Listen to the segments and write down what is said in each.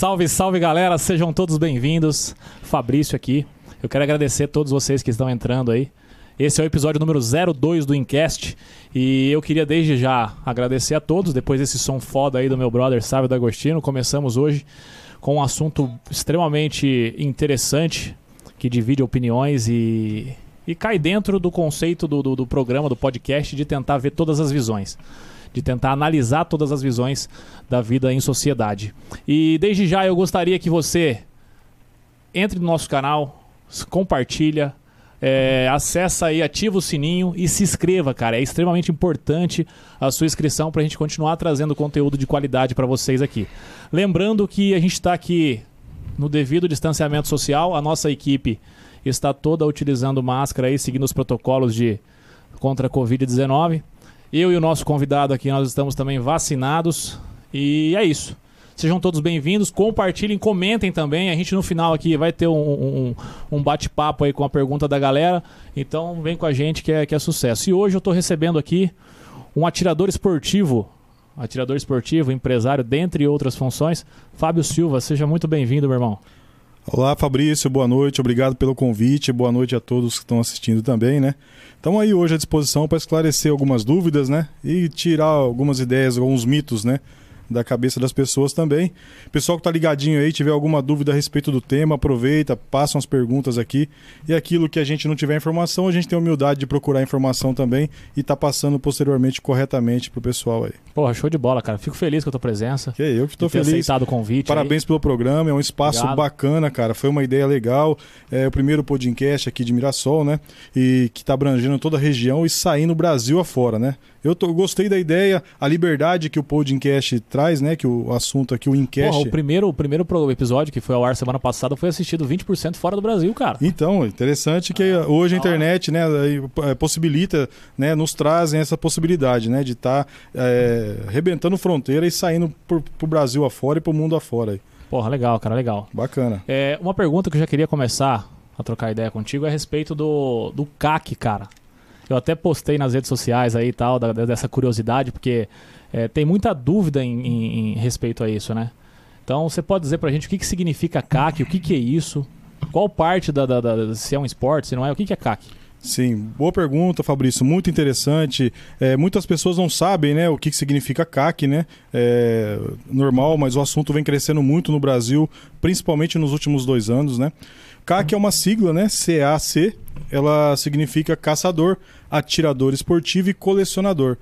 salve, salve galera, sejam todos bem-vindos. Fabrício aqui. Eu quero agradecer a todos vocês que estão entrando aí. Esse é o episódio número 02 do Incast e eu queria desde já agradecer a todos, depois desse som foda aí do meu brother Sávio D'Agostino. Começamos hoje com um assunto extremamente interessante que divide opiniões e, e cai dentro do conceito do, do, do programa, do podcast, de tentar ver todas as visões de tentar analisar todas as visões da vida em sociedade. E desde já eu gostaria que você entre no nosso canal, compartilha, é, acessa aí, ativa o sininho e se inscreva, cara. É extremamente importante a sua inscrição para a gente continuar trazendo conteúdo de qualidade para vocês aqui. Lembrando que a gente está aqui no devido distanciamento social, a nossa equipe está toda utilizando máscara aí, seguindo os protocolos de contra a Covid-19. Eu e o nosso convidado aqui, nós estamos também vacinados. E é isso. Sejam todos bem-vindos, compartilhem, comentem também. A gente no final aqui vai ter um, um, um bate-papo aí com a pergunta da galera. Então vem com a gente que é, que é sucesso. E hoje eu estou recebendo aqui um atirador esportivo, atirador esportivo, empresário, dentre outras funções, Fábio Silva. Seja muito bem-vindo, meu irmão. Olá, Fabrício, boa noite, obrigado pelo convite, boa noite a todos que estão assistindo também, né? Estamos aí hoje à disposição para esclarecer algumas dúvidas, né? E tirar algumas ideias, alguns mitos, né? Da cabeça das pessoas também. Pessoal que tá ligadinho aí, tiver alguma dúvida a respeito do tema, aproveita, passam as perguntas aqui. E aquilo que a gente não tiver informação, a gente tem a humildade de procurar informação também e tá passando posteriormente corretamente pro pessoal aí. Porra, show de bola, cara. Fico feliz com a tua presença. Que eu que estou feliz. aceitado o convite. Parabéns aí. pelo programa, é um espaço Obrigado. bacana, cara. Foi uma ideia legal. É o primeiro podcast aqui de Mirassol, né? E que tá abrangendo toda a região e saindo Brasil afora, né? Eu tô, gostei da ideia, a liberdade que o podcast traz, né? Que o assunto aqui, o. Porra, o primeiro, o primeiro episódio que foi ao ar semana passada foi assistido 20% fora do Brasil, cara. Então, interessante que ah, hoje a internet, né, é, possibilita, né, nos trazem essa possibilidade, né, de estar tá, é, rebentando fronteira e saindo pro, pro Brasil afora e pro mundo afora. Porra, legal, cara, legal. Bacana. É, uma pergunta que eu já queria começar a trocar ideia contigo é a respeito do, do CAC, cara. Eu até postei nas redes sociais aí e tal, da, dessa curiosidade, porque é, tem muita dúvida em, em, em, respeito a isso, né? Então você pode dizer pra gente o que, que significa CAC, o que, que é isso, qual parte da, da, da, se é um esporte, se não é, o que, que é CAC? Sim, boa pergunta, Fabrício. Muito interessante. É, muitas pessoas não sabem né, o que significa CAC, né? É normal, mas o assunto vem crescendo muito no Brasil, principalmente nos últimos dois anos, né? CAC é uma sigla, né? CAC. Ela significa caçador, atirador esportivo e colecionador.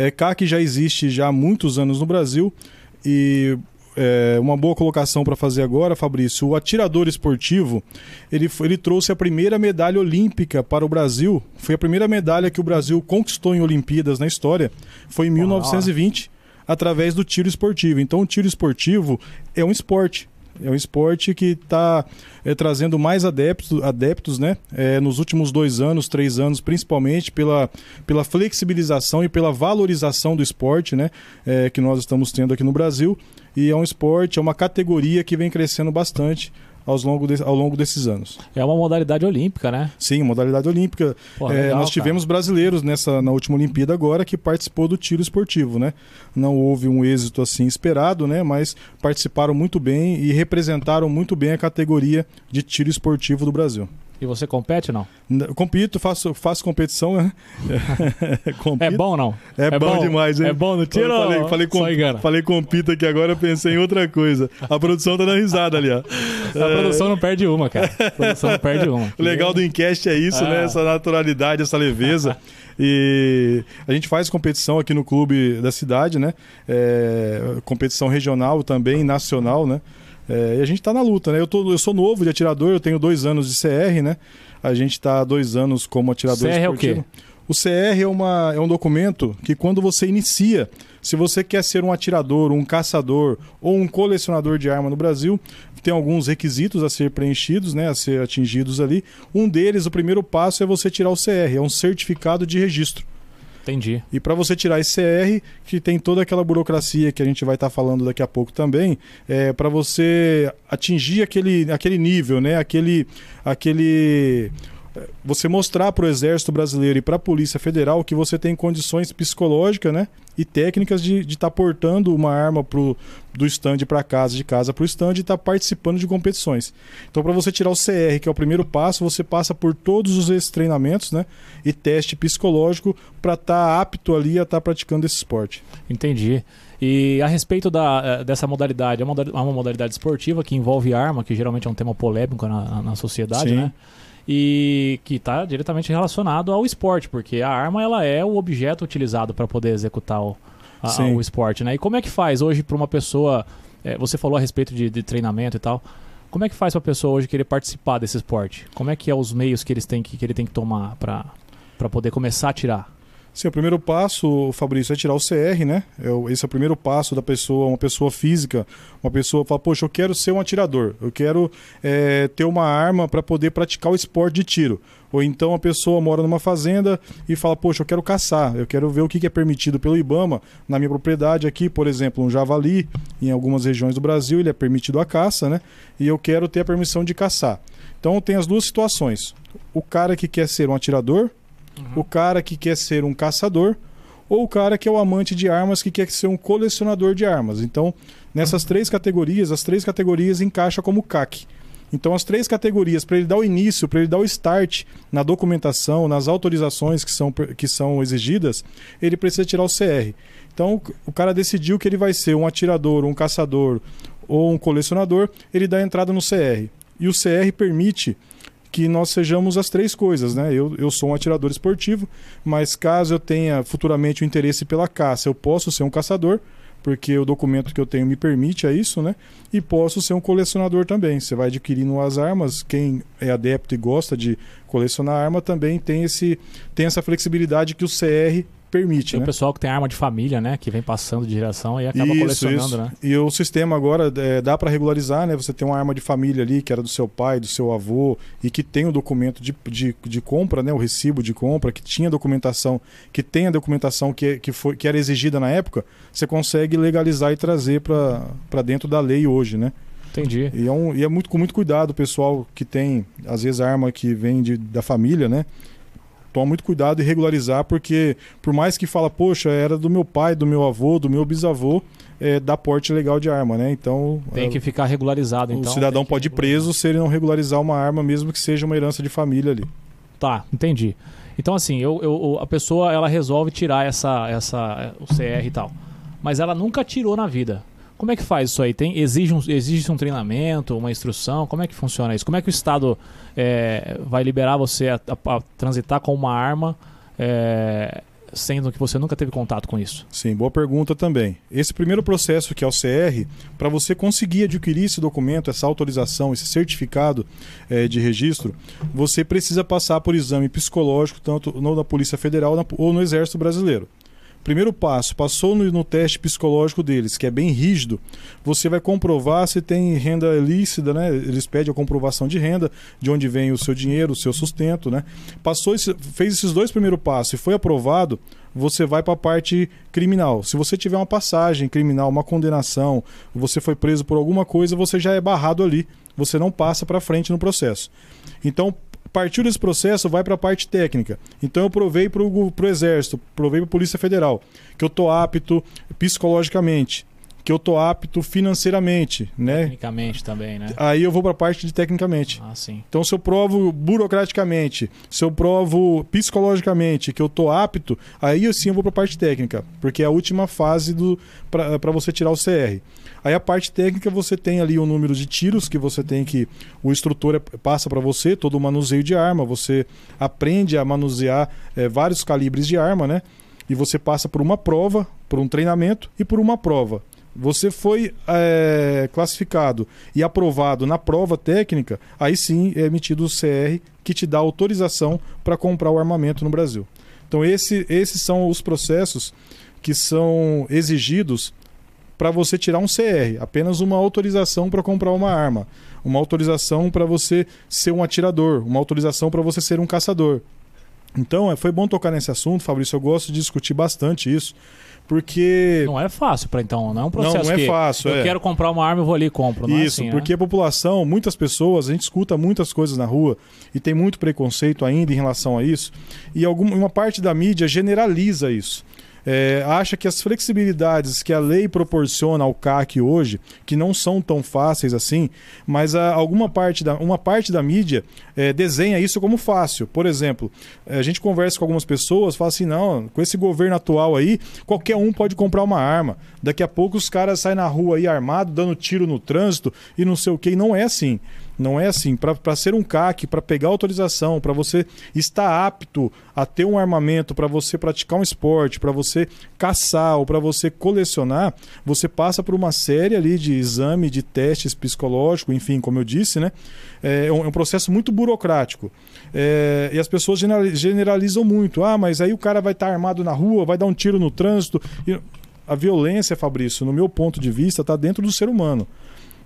É, CAC já existe já há muitos anos no Brasil e é, uma boa colocação para fazer agora, Fabrício. O atirador esportivo ele, ele trouxe a primeira medalha olímpica para o Brasil. Foi a primeira medalha que o Brasil conquistou em Olimpíadas na história. Foi em 1920, através do tiro esportivo. Então, o tiro esportivo é um esporte. É um esporte que está é, trazendo mais adeptos, adeptos né? É, nos últimos dois anos, três anos, principalmente pela, pela flexibilização e pela valorização do esporte né? É, que nós estamos tendo aqui no Brasil. E é um esporte, é uma categoria que vem crescendo bastante aos longo de, ao longo desses anos. É uma modalidade olímpica, né? Sim, modalidade olímpica. Pô, é, legal, nós tivemos cara. brasileiros nessa na última Olimpíada agora que participou do tiro esportivo, né? Não houve um êxito assim esperado, né? Mas participaram muito bem e representaram muito bem a categoria de tiro esportivo do Brasil. E você compete ou não? Compito, faço, faço competição, né? é bom ou não? É, é bom, bom, demais, hein? É bom no tiro falei, ou falei, com, falei compito aqui agora, pensei em outra coisa. A produção tá dando risada ali, ó. A é... produção não perde uma, cara. A produção não perde uma. O legal do Encast é isso, né? Essa naturalidade, essa leveza. E a gente faz competição aqui no clube da cidade, né? É, competição regional também, nacional, né? É, e a gente está na luta, né? Eu, tô, eu sou novo de atirador, eu tenho dois anos de CR, né? A gente está há dois anos como atirador CR esportivo. é o quê? O CR é, uma, é um documento que quando você inicia, se você quer ser um atirador, um caçador ou um colecionador de arma no Brasil, tem alguns requisitos a ser preenchidos, né, a ser atingidos ali. Um deles, o primeiro passo é você tirar o CR, é um certificado de registro. Entendi. E para você tirar esse CR, que tem toda aquela burocracia que a gente vai estar tá falando daqui a pouco também, é para você atingir aquele, aquele nível, né? Aquele, aquele você mostrar para o Exército Brasileiro e para a Polícia Federal que você tem condições psicológicas né, e técnicas de estar tá portando uma arma pro, do stand para casa, de casa para o stand e estar tá participando de competições. Então, para você tirar o CR, que é o primeiro passo, você passa por todos esses treinamentos né, e teste psicológico para estar tá apto ali a estar tá praticando esse esporte. Entendi. E a respeito da, eh, dessa modalidade, é uma modalidade esportiva que envolve arma, que geralmente é um tema polêmico na, na sociedade, Sim. né? E que está diretamente relacionado ao esporte, porque a arma ela é o objeto utilizado para poder executar o, a, o esporte, né? E como é que faz hoje para uma pessoa? É, você falou a respeito de, de, treinamento e tal. Como é que faz para a pessoa hoje querer participar desse esporte? Como é que é os meios que eles têm que, que ele tem que tomar para poder começar a tirar? Sim, o primeiro passo, Fabrício, é tirar o CR, né? É esse é o primeiro passo da pessoa, uma pessoa física, uma pessoa fala, poxa, eu quero ser um atirador, eu quero é, ter uma arma para poder praticar o esporte de tiro. Ou então a pessoa mora numa fazenda e fala, poxa, eu quero caçar, eu quero ver o que é permitido pelo IBAMA na minha propriedade aqui, por exemplo, um javali, em algumas regiões do Brasil ele é permitido a caça, né? E eu quero ter a permissão de caçar. Então tem as duas situações. O cara que quer ser um atirador, Uhum. O cara que quer ser um caçador ou o cara que é o amante de armas que quer ser um colecionador de armas. Então, nessas três categorias, as três categorias encaixa como CAC. Então, as três categorias, para ele dar o início, para ele dar o start na documentação, nas autorizações que são, que são exigidas, ele precisa tirar o CR. Então, o cara decidiu que ele vai ser um atirador, um caçador ou um colecionador, ele dá entrada no CR. E o CR permite que nós sejamos as três coisas, né? Eu, eu sou um atirador esportivo, mas caso eu tenha futuramente o interesse pela caça, eu posso ser um caçador, porque o documento que eu tenho me permite a isso, né? E posso ser um colecionador também. Você vai adquirindo as armas, quem é adepto e gosta de colecionar arma também tem, esse, tem essa flexibilidade que o CR permite. Tem né? o pessoal que tem arma de família, né? Que vem passando de geração e acaba isso, colecionando, isso. né? E o sistema agora é, dá para regularizar, né? Você tem uma arma de família ali que era do seu pai, do seu avô e que tem o documento de, de, de compra, né? O recibo de compra, que tinha documentação, que tem a documentação que, que, foi, que era exigida na época, você consegue legalizar e trazer para dentro da lei hoje, né? Entendi. E é, um, e é muito com muito cuidado o pessoal que tem, às vezes, arma que vem de, da família, né? Toma muito cuidado e regularizar, porque por mais que fala, poxa, era do meu pai, do meu avô, do meu bisavô, é, dá porte legal de arma, né? Então. Tem é, que ficar regularizado, então. O cidadão pode ir preso se ele não regularizar uma arma, mesmo que seja uma herança de família ali. Tá, entendi. Então, assim, eu, eu, a pessoa ela resolve tirar essa, essa, o CR e tal. Mas ela nunca tirou na vida. Como é que faz isso aí? Tem, exige, um, exige um treinamento, uma instrução? Como é que funciona isso? Como é que o Estado é, vai liberar você a, a, a, transitar com uma arma, é, sendo que você nunca teve contato com isso? Sim, boa pergunta também. Esse primeiro processo, que é o CR, para você conseguir adquirir esse documento, essa autorização, esse certificado é, de registro, você precisa passar por exame psicológico, tanto no, na Polícia Federal ou no Exército Brasileiro. Primeiro passo, passou no, no, teste psicológico deles, que é bem rígido, você vai comprovar se tem renda lícita, né? Eles pedem a comprovação de renda, de onde vem o seu dinheiro, o seu sustento, né? Passou esse, fez esses dois primeiros passos e foi aprovado, você vai para a parte criminal. Se você tiver uma passagem criminal, uma condenação, você foi preso por alguma coisa, você já é barrado ali. Você não passa para frente no processo. Então, Partiu desse processo, vai para a parte técnica. Então eu provei para o Exército, provei para a Polícia Federal, que eu estou apto psicologicamente, que eu tô apto financeiramente, né? Tecnicamente também, né? Aí eu vou para a parte de tecnicamente. Ah, sim. Então se eu provo burocraticamente, se eu provo psicologicamente que eu tô apto, aí sim eu vou para a parte técnica, porque é a última fase do para você tirar o CR. Aí a parte técnica você tem ali o número de tiros que você tem que o instrutor é, passa para você, todo o manuseio de arma, você aprende a manusear é, vários calibres de arma, né? E você passa por uma prova, por um treinamento e por uma prova. Você foi é, classificado e aprovado na prova técnica, aí sim é emitido o CR que te dá autorização para comprar o armamento no Brasil. Então esse, esses são os processos que são exigidos para você tirar um CR, apenas uma autorização para comprar uma arma, uma autorização para você ser um atirador, uma autorização para você ser um caçador. Então, é, foi bom tocar nesse assunto, Fabrício. Eu gosto de discutir bastante isso, porque. Não é fácil para então, não é um processo Não, não é que fácil, eu é. quero comprar uma arma, eu vou ali e compro. Não Isso, é assim, porque né? a população, muitas pessoas, a gente escuta muitas coisas na rua e tem muito preconceito ainda em relação a isso, e alguma, uma parte da mídia generaliza isso. É, acha que as flexibilidades que a lei proporciona ao CAC hoje, que não são tão fáceis assim, mas a, alguma parte da, uma parte da mídia é, desenha isso como fácil. Por exemplo, a gente conversa com algumas pessoas, fala assim: não, com esse governo atual aí, qualquer um pode comprar uma arma. Daqui a pouco os caras saem na rua aí armado, dando tiro no trânsito e não sei o que. E não é assim. Não é assim. Para ser um CAC, para pegar autorização, para você estar apto a ter um armamento, para você praticar um esporte, para você caçar ou para você colecionar, você passa por uma série ali de exame, de testes psicológicos, enfim, como eu disse, né? É um, é um processo muito burocrático. É, e as pessoas generali- generalizam muito. Ah, mas aí o cara vai estar armado na rua, vai dar um tiro no trânsito. E a violência, Fabrício, no meu ponto de vista, está dentro do ser humano.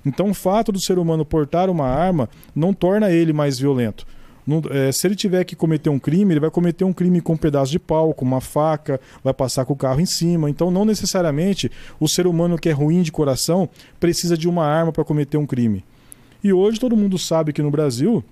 Então, o fato do ser humano portar uma arma não torna ele mais violento. Não- é, se ele tiver que cometer um crime, ele vai cometer um crime com um pedaço de pau, com uma faca, vai passar com o carro em cima. Então, não necessariamente o ser humano que é ruim de coração precisa de uma arma para cometer um crime. E hoje todo mundo sabe que no Brasil,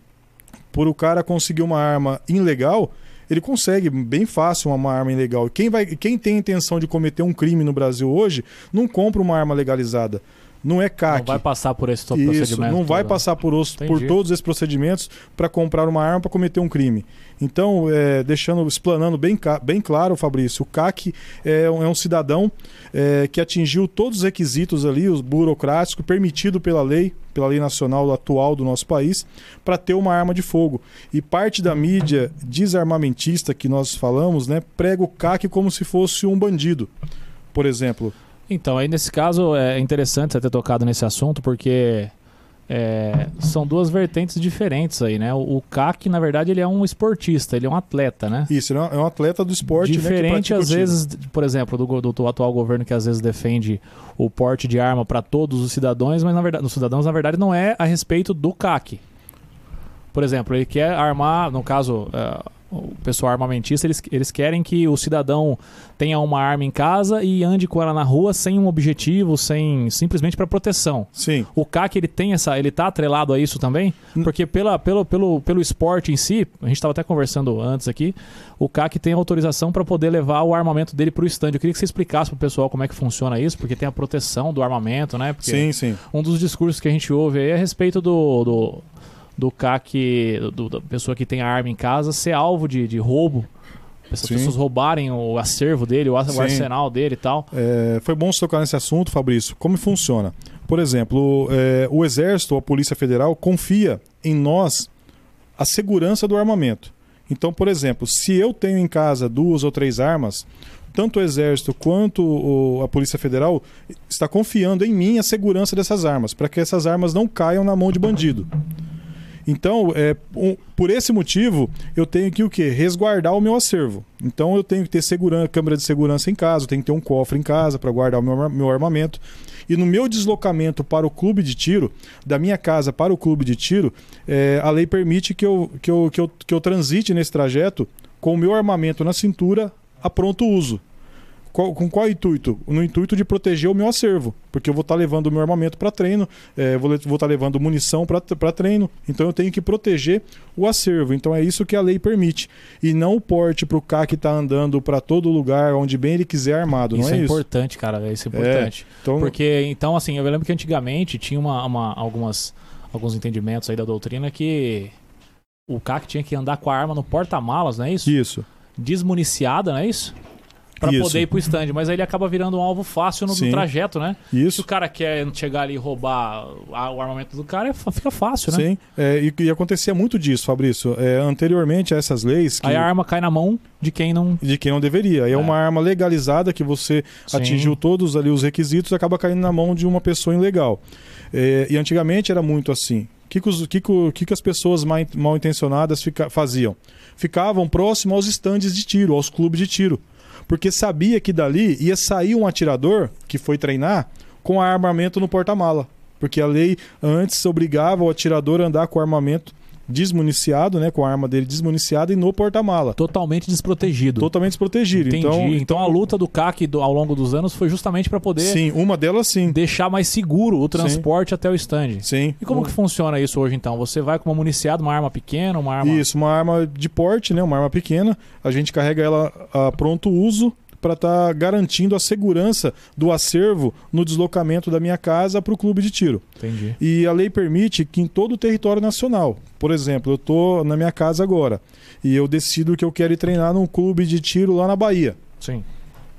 por o cara conseguir uma arma ilegal, ele consegue bem fácil uma arma ilegal. Quem, vai, quem tem intenção de cometer um crime no Brasil hoje não compra uma arma legalizada. Não é CAC. Não vai passar por esse Isso, procedimento. não vai todo. passar por, os- por todos esses procedimentos para comprar uma arma para cometer um crime. Então, é, deixando, explanando bem, bem claro, Fabrício, o CAC é um, é um cidadão é, que atingiu todos os requisitos ali, os burocráticos, permitido pela lei, pela lei nacional atual do nosso país, para ter uma arma de fogo. E parte da mídia desarmamentista que nós falamos, né, prega o CAC como se fosse um bandido, por exemplo. Então, aí nesse caso é interessante você ter tocado nesse assunto, porque é, são duas vertentes diferentes aí, né? O, o CAC, na verdade, ele é um esportista, ele é um atleta, né? Isso, ele é um atleta do esporte, né, Diferente, o às vezes, por exemplo, do, do, do atual governo que às vezes defende o porte de arma para todos os cidadãos, mas na verdade, os cidadãos, na verdade, não é a respeito do CAC. Por exemplo, ele quer armar, no caso, eh, o pessoal armamentista, eles, eles querem que o cidadão tenha uma arma em casa e ande com ela na rua sem um objetivo, sem simplesmente para proteção. Sim. O CAC ele tem essa, ele tá atrelado a isso também, Hum. porque pela, pelo, pelo, pelo esporte em si, a gente estava até conversando antes aqui, o CAC tem autorização para poder levar o armamento dele para o stand. Eu queria que você explicasse para o pessoal como é que funciona isso, porque tem a proteção do armamento, né? Porque Sim, sim. um dos discursos que a gente ouve aí é a respeito do, do, do CAC, do, da pessoa que tem a arma em casa, ser alvo de, de roubo. As pessoas roubarem o acervo dele, o, Sim. arsenal dele e tal. É, foi bom você tocar nesse assunto, Fabrício. Como funciona? Por exemplo, é, o Exército, a Polícia Federal, confia em nós a segurança do armamento. Então, por exemplo, se eu tenho em casa duas ou três armas, tanto o Exército quanto a Polícia Federal está confiando em mim a segurança dessas armas, para que essas armas não caiam na mão de bandido. Então, é, um- por esse motivo, eu tenho que o quê? Resguardar o meu acervo. Então, eu tenho que ter seguran câmera de segurança em casa, eu tenho que ter um cofre em casa para guardar o meu, meu armamento. E no meu deslocamento para o clube de tiro, da minha casa para o clube de tiro, é, a lei permite que eu, que, eu, que, eu, que eu transite nesse trajeto com o meu armamento na cintura a pronto uso. Qual- com qual intuito? No intuito de proteger o meu acervo, porque eu vou estar levando o meu armamento para treino, é, vou estar levando munição para treino, então eu tenho que proteger o acervo. Então é isso que a lei permite. E não o porte para o cara que está andando para todo lugar, onde bem ele quiser armado, isso não é, é, isso? importante, cara. Isso é importante. Então, Porque, então, assim, eu lembro que antigamente tinha uma, uma- algumas, alguns entendimentos aí da doutrina que o CAC tinha que andar com a arma no porta-malas, não é isso? isso. Desmuniciada, não é isso? Pra Isso. poder ir pro stand. Mas aí ele acaba virando um alvo fácil no, no trajeto, né? Se Isso. o cara quer chegar ali e roubar a- o armamento do cara, é fica fácil, né? Sim, é, e, e acontecia muito disso, Fabrício. É, anteriormente a essas leis que- Aí a arma cai na mão de quem não. de quem não deveria. É. É. uma arma legalizada que você Sim. atingiu todos ali os requisitos e acaba caindo na mão de uma pessoa ilegal. É, e antigamente era muito assim. O que, que, que, que as pessoas mal, mal intencionadas fica- faziam? Ficavam próximo aos estandes de tiro, aos clubes de tiro. Porque sabia que dali ia sair um atirador que foi treinar com armamento no porta-mala. Porque a lei antes obrigava o atirador a andar com armamento desmuniciado, né, com a arma dele desmuniciada e no porta-mala. Totalmente desprotegido. Totalmente desprotegido. Entendi. Então, Então, a luta do CAC do- ao longo dos anos foi justamente para poder sim, uma delas sim. deixar mais seguro o transporte até o stand. Sim. E como que funciona isso hoje então? Você vai com uma municiada, uma arma pequena, uma arma. Isso, uma arma de porte, né, uma arma pequena. A gente carrega ela a pronto uso para estar garantindo a segurança do acervo no deslocamento da minha casa para o clube de tiro. Entendi. E a lei permite que em todo o território nacional, por exemplo, eu estou na minha casa agora e eu decido que eu quero ir treinar num clube de tiro lá na Bahia. Sim.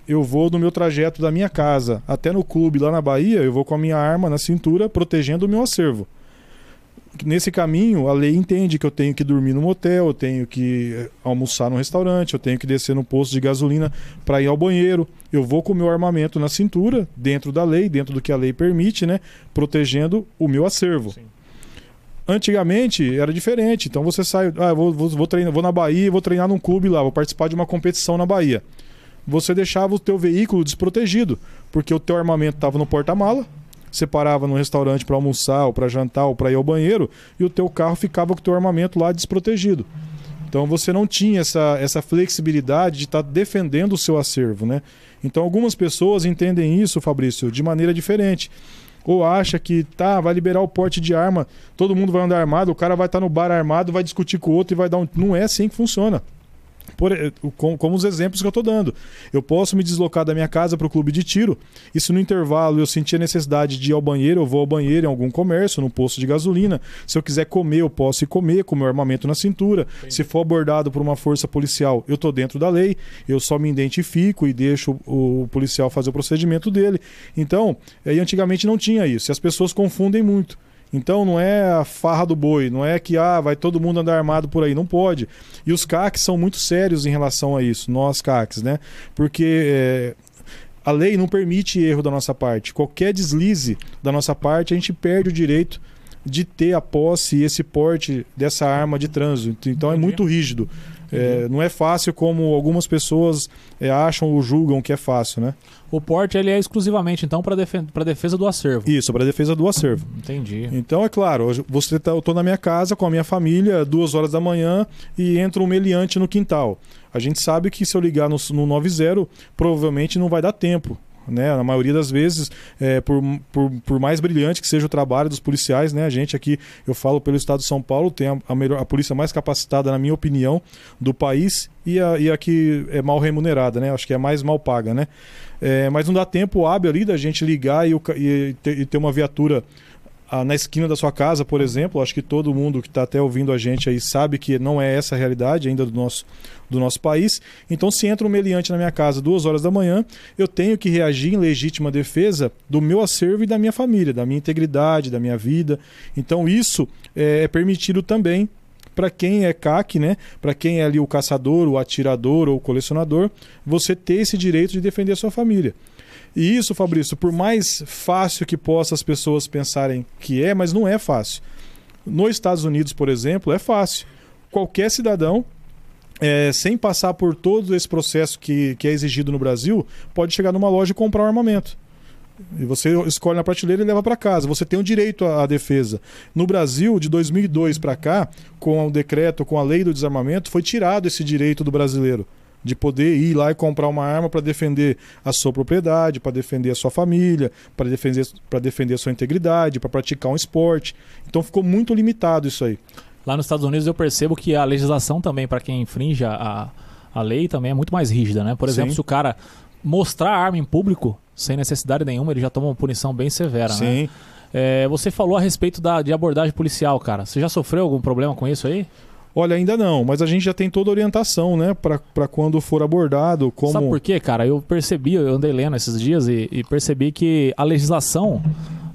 Eu vou no meu trajeto da minha casa até no clube lá na Bahia, eu vou com a minha arma na cintura protegendo o meu acervo. Nesse caminho, a lei entende que eu tenho que dormir no motel, eu tenho que eh, almoçar no restaurante, eu tenho que descer no posto de gasolina para ir ao banheiro. Eu vou com o meu armamento na cintura, dentro da lei, dentro do que a lei permite, né? Protegendo o meu acervo. Sim. Antigamente era diferente. Então você sai, ah, vou, vou, vou, treinar, vou na Bahia, vou treinar num clube lá, vou participar de uma competição na Bahia. Você deixava o teu veículo desprotegido, porque o teu armamento estava no porta-mala, você parava no restaurante para almoçar, ou para jantar, ou para ir ao banheiro, e o teu carro ficava com o teu armamento lá desprotegido. Então você não tinha essa, essa flexibilidade de estar defendendo o seu acervo, né? Então algumas pessoas entendem isso, Fabrício, de maneira diferente. Ou acha que tá, vai liberar o porte de arma, todo mundo vai andar armado, o cara vai estar no bar armado, vai discutir com o outro e vai dar um. Não é assim que funciona. Por, como, como os exemplos que eu estou dando. Eu posso me deslocar da minha casa para o clube de tiro, e se no intervalo eu sentir a necessidade de ir ao banheiro, eu vou ao banheiro em algum comércio, no posto de gasolina. Se eu quiser comer, eu posso ir comer com meu armamento na cintura. Entendi. Se for abordado por uma força policial, eu estou dentro da lei, eu só me identifico e deixo o, o policial fazer o procedimento dele. Então, aí antigamente não tinha isso, e as pessoas confundem muito. Então não é a farra do boi, não é que ah, vai todo mundo andar armado por aí, não pode. E os CACs são muito sérios em relação a isso, nós CACs, né? Porque é, a lei não permite erro da nossa parte. Qualquer deslize da nossa parte, a gente perde o direito de ter a posse e esse porte dessa arma de trânsito. Então é Entendi. muito rígido. É, não é fácil como algumas pessoas é, acham ou julgam que é fácil, né? O porte ele é exclusivamente então para defen defesa do acervo. Isso, para defesa do acervo. Entendi. Então, é claro, hoje você tá, eu estou na minha casa com a minha família, duas horas da manhã, e entra um meliante no quintal. A gente sabe que se eu ligar no, no 90, provavelmente não vai dar tempo. Né? Na maioria das vezes, é, por, por, por mais brilhante que seja o trabalho dos policiais, né? a gente aqui, eu falo pelo estado de São Paulo, tem a, a melhor, a polícia mais capacitada, na minha opinião, do país e a, e a que é mal remunerada, né? acho que é mais mal paga. Né? É, mas não dá tempo hábil ali da gente ligar e, o e ter, e ter uma viatura ah, na esquina da sua casa, por exemplo, acho que todo mundo que está até ouvindo a gente aí sabe que não é essa a realidade ainda do nosso, do nosso país. Então, se entra um meliante na minha casa duas horas da manhã, eu tenho que reagir em legítima defesa do meu acervo e da minha família, da minha integridade, da minha vida. Então, isso é, é permitido também para quem é CAC, né? Para quem é ali o caçador, o atirador ou o colecionador, você ter esse direito de defender a sua família. E isso, Fabrício, por mais fácil que possa as pessoas pensarem que é, mas não é fácil. Nos Estados Unidos, por exemplo, é fácil. Qualquer cidadão, é, sem passar por todo esse processo que, que é exigido no Brasil, pode chegar numa loja e comprar um armamento. E você escolhe na prateleira e leva para casa. Você tem o direito à, defesa. No Brasil, de 2002 para cá, com o decreto, com a lei do desarmamento, foi tirado esse direito do brasileiro de poder ir lá e comprar uma arma para defender a sua propriedade, para defender a sua família, para defender, para defender a sua integridade, para praticar um esporte. Então ficou muito limitado isso aí. Lá nos Estados Unidos eu percebo que a legislação também, para quem infringe a, a lei, também é muito mais rígida, né? Por exemplo, Sim. se o cara mostrar a arma em público, sem necessidade nenhuma, ele já toma uma punição bem severa, né? Sim. É, você falou a respeito da, de abordagem policial, cara. Você já sofreu algum problema com isso aí? Olha, ainda não, mas a gente já tem toda a orientação, né, para quando for abordado, como Sabe por quê, cara? Eu percebi, eu andei lendo esses dias e, e percebi que a legislação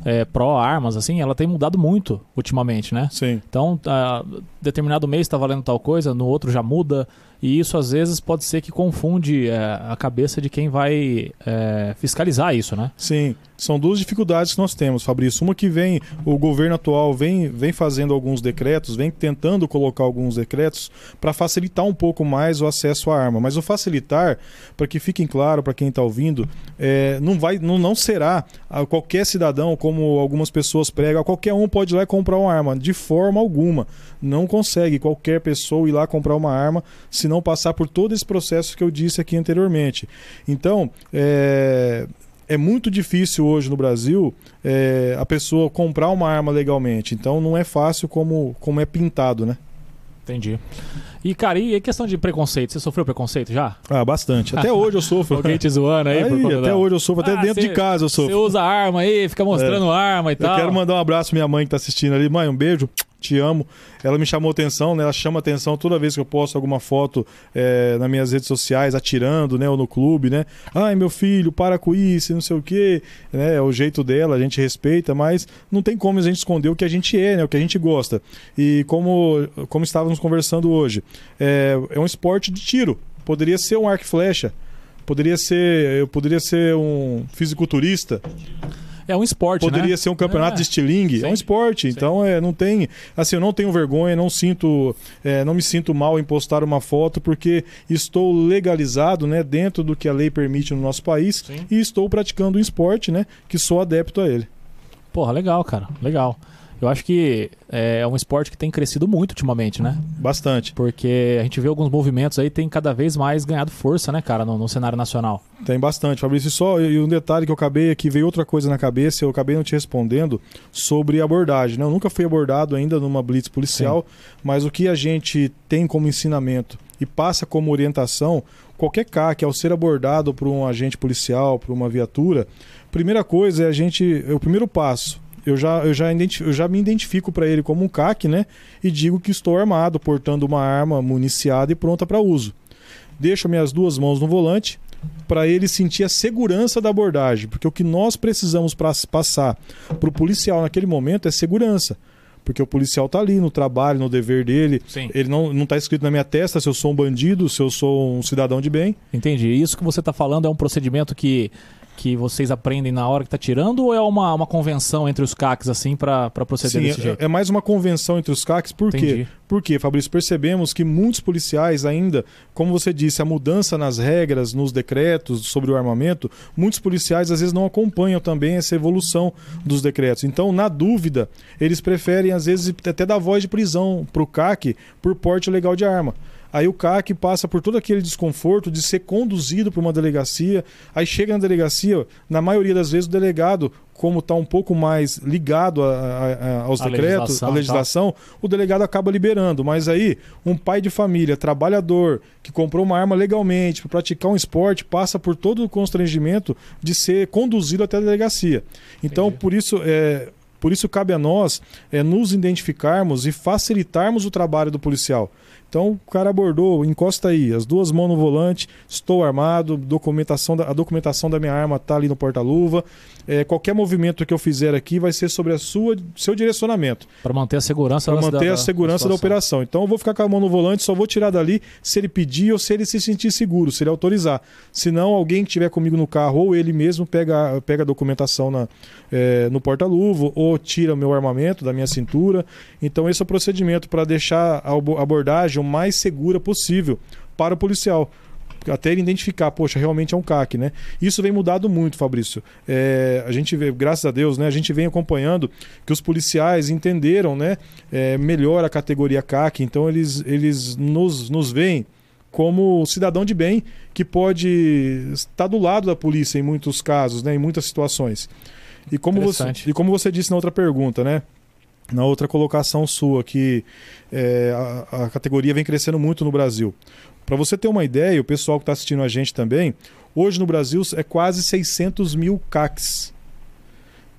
é, pró-armas, assim, ela tem mudado muito ultimamente, né? Sim. Então, ah, determinado mês está valendo tal coisa, no outro já muda. E isso às vezes pode ser que confunde é, a cabeça de quem vai é, fiscalizar isso, né? Sim, são duas dificuldades que nós temos, Fabrício. Uma que vem, o governo atual vem, vem fazendo alguns decretos, vem tentando colocar alguns decretos para facilitar um pouco mais o acesso à arma. Mas o facilitar, para que fiquem claro para quem está ouvindo, é, não, vai, não, não será qualquer cidadão, como algumas pessoas pregam, qualquer um pode ir lá e comprar uma arma. De forma alguma. Não consegue qualquer pessoa ir lá comprar uma arma se não passar por todo esse processo que eu disse aqui anteriormente. Então, é, é muito difícil hoje no Brasil é, a pessoa comprar uma arma legalmente. Então não é fácil como, como é pintado, né? Entendi. E, cara, e questão de preconceito? Você sofreu preconceito já? Ah, bastante. Até hoje eu sofro. Alguém te zoando aí? aí até da... hoje eu sofro. Até ah, dentro cê, de casa eu sofro. Você usa arma aí, fica mostrando é. arma e eu tal. Eu quero mandar um abraço pra minha mãe que tá assistindo ali. Mãe, um beijo te amo. Ela me chamou atenção, né? Ela chama atenção toda vez que eu posto alguma foto é, nas minhas redes sociais, atirando, né? Ou no clube, né? Ai, meu filho, para com isso, não sei o quê. Né? É o jeito dela, a gente respeita, mas não tem como a gente esconder o que a gente é, né? O que a gente gosta. E como, como estávamos conversando hoje, é, é um esporte de tiro. Poderia ser um arco e flecha. Poderia ser, eu poderia ser um fisiculturista. É um esporte, Poderia né? ser um campeonato é. de estilingue. É um esporte. Sim. Então, é, não tem. Assim, eu não tenho vergonha, não sinto. É, não me sinto mal em postar uma foto, porque estou legalizado, né? Dentro do que a lei permite no nosso país. Sim. E estou praticando um esporte, né? Que sou adepto a ele. Porra, legal, cara. Legal. Eu acho que é um esporte que tem crescido muito ultimamente, né? Bastante. Porque a gente vê alguns movimentos aí tem cada vez mais ganhado força, né, cara, no, no cenário nacional. Tem bastante, Fabrício. Só e um detalhe que eu acabei aqui, veio outra coisa na cabeça, eu acabei não te respondendo sobre abordagem. Né? Eu nunca fui abordado ainda numa blitz policial, Sim. mas o que a gente tem como ensinamento e passa como orientação, qualquer CAC, ao ser abordado por um agente policial, por uma viatura, primeira coisa é a gente, é o primeiro passo eu já, eu já, eu já me identifico para ele como um CAC, né? E digo que estou armado, portando uma arma municiada e pronta para uso. Deixo minhas duas mãos no volante para ele sentir a segurança da abordagem, porque o que nós precisamos pra, passar para o policial naquele momento é segurança. Porque o policial está ali no trabalho, no dever dele. Sim. Ele não, não tá escrito na minha testa se eu sou um bandido, se eu sou um cidadão de bem. Entendi. Isso que você está falando é um procedimento que que vocês aprendem na hora que tá tirando ou é uma, uma convenção entre os CACs assim para proceder Sim, desse é, jeito? É mais uma convenção entre os CACs, por Entendi. quê? Porque, Fabrício, percebemos que muitos policiais ainda, como você disse, a mudança nas regras, nos decretos sobre o armamento, muitos policiais às vezes não acompanham também essa evolução dos decretos. Então, na dúvida, eles preferem às vezes até dar voz de prisão para o CAC por porte legal de arma. Aí o CAC passa por todo aquele desconforto de ser conduzido para uma delegacia. Aí chega na delegacia, na maioria das vezes o delegado, como está um pouco mais ligado a, a, a, aos decretos, à legislação, tá. o delegado acaba liberando. Mas aí, um pai de família, trabalhador, que comprou uma arma legalmente para praticar um esporte, passa por todo o constrangimento de ser conduzido até a delegacia. Então, Entendi. por isso, é, por isso cabe a nós é, nos identificarmos e facilitarmos o trabalho do policial. Então o cara abordou, encosta aí, as duas mãos no volante, estou armado, documentação da, a documentação da minha arma está ali no porta-luva. É, qualquer movimento que eu fizer aqui vai ser sobre a sua seu direcionamento. Para manter a segurança Para manter da, a segurança da, da, operação. Então eu vou ficar com a mão no volante, só vou tirar dali se ele pedir ou se ele se sentir seguro, se ele autorizar. Se não, alguém que estiver comigo no carro ou ele mesmo pega, pega a documentação na, é, no porta-luva ou tira meu armamento da minha cintura. Então esse é o procedimento para deixar a abordagem o mais segura possível para o policial até ele identificar, poxa, realmente é um CAC, né? Isso vem mudado muito, Fabrício. É, a gente vê, graças a Deus, né? A gente vem acompanhando que os policiais entenderam, né? É, melhor a categoria CAC, então eles, eles nos, nos veem como cidadão de bem que pode estar do lado da polícia em muitos casos, né? Em muitas situações. E como, você, e como você disse na outra pergunta, né? na outra colocação sua, que é, a, a, categoria vem crescendo muito no Brasil. Para você ter uma ideia, o pessoal que está assistindo a gente também, hoje no Brasil é quase 600 mil CACs.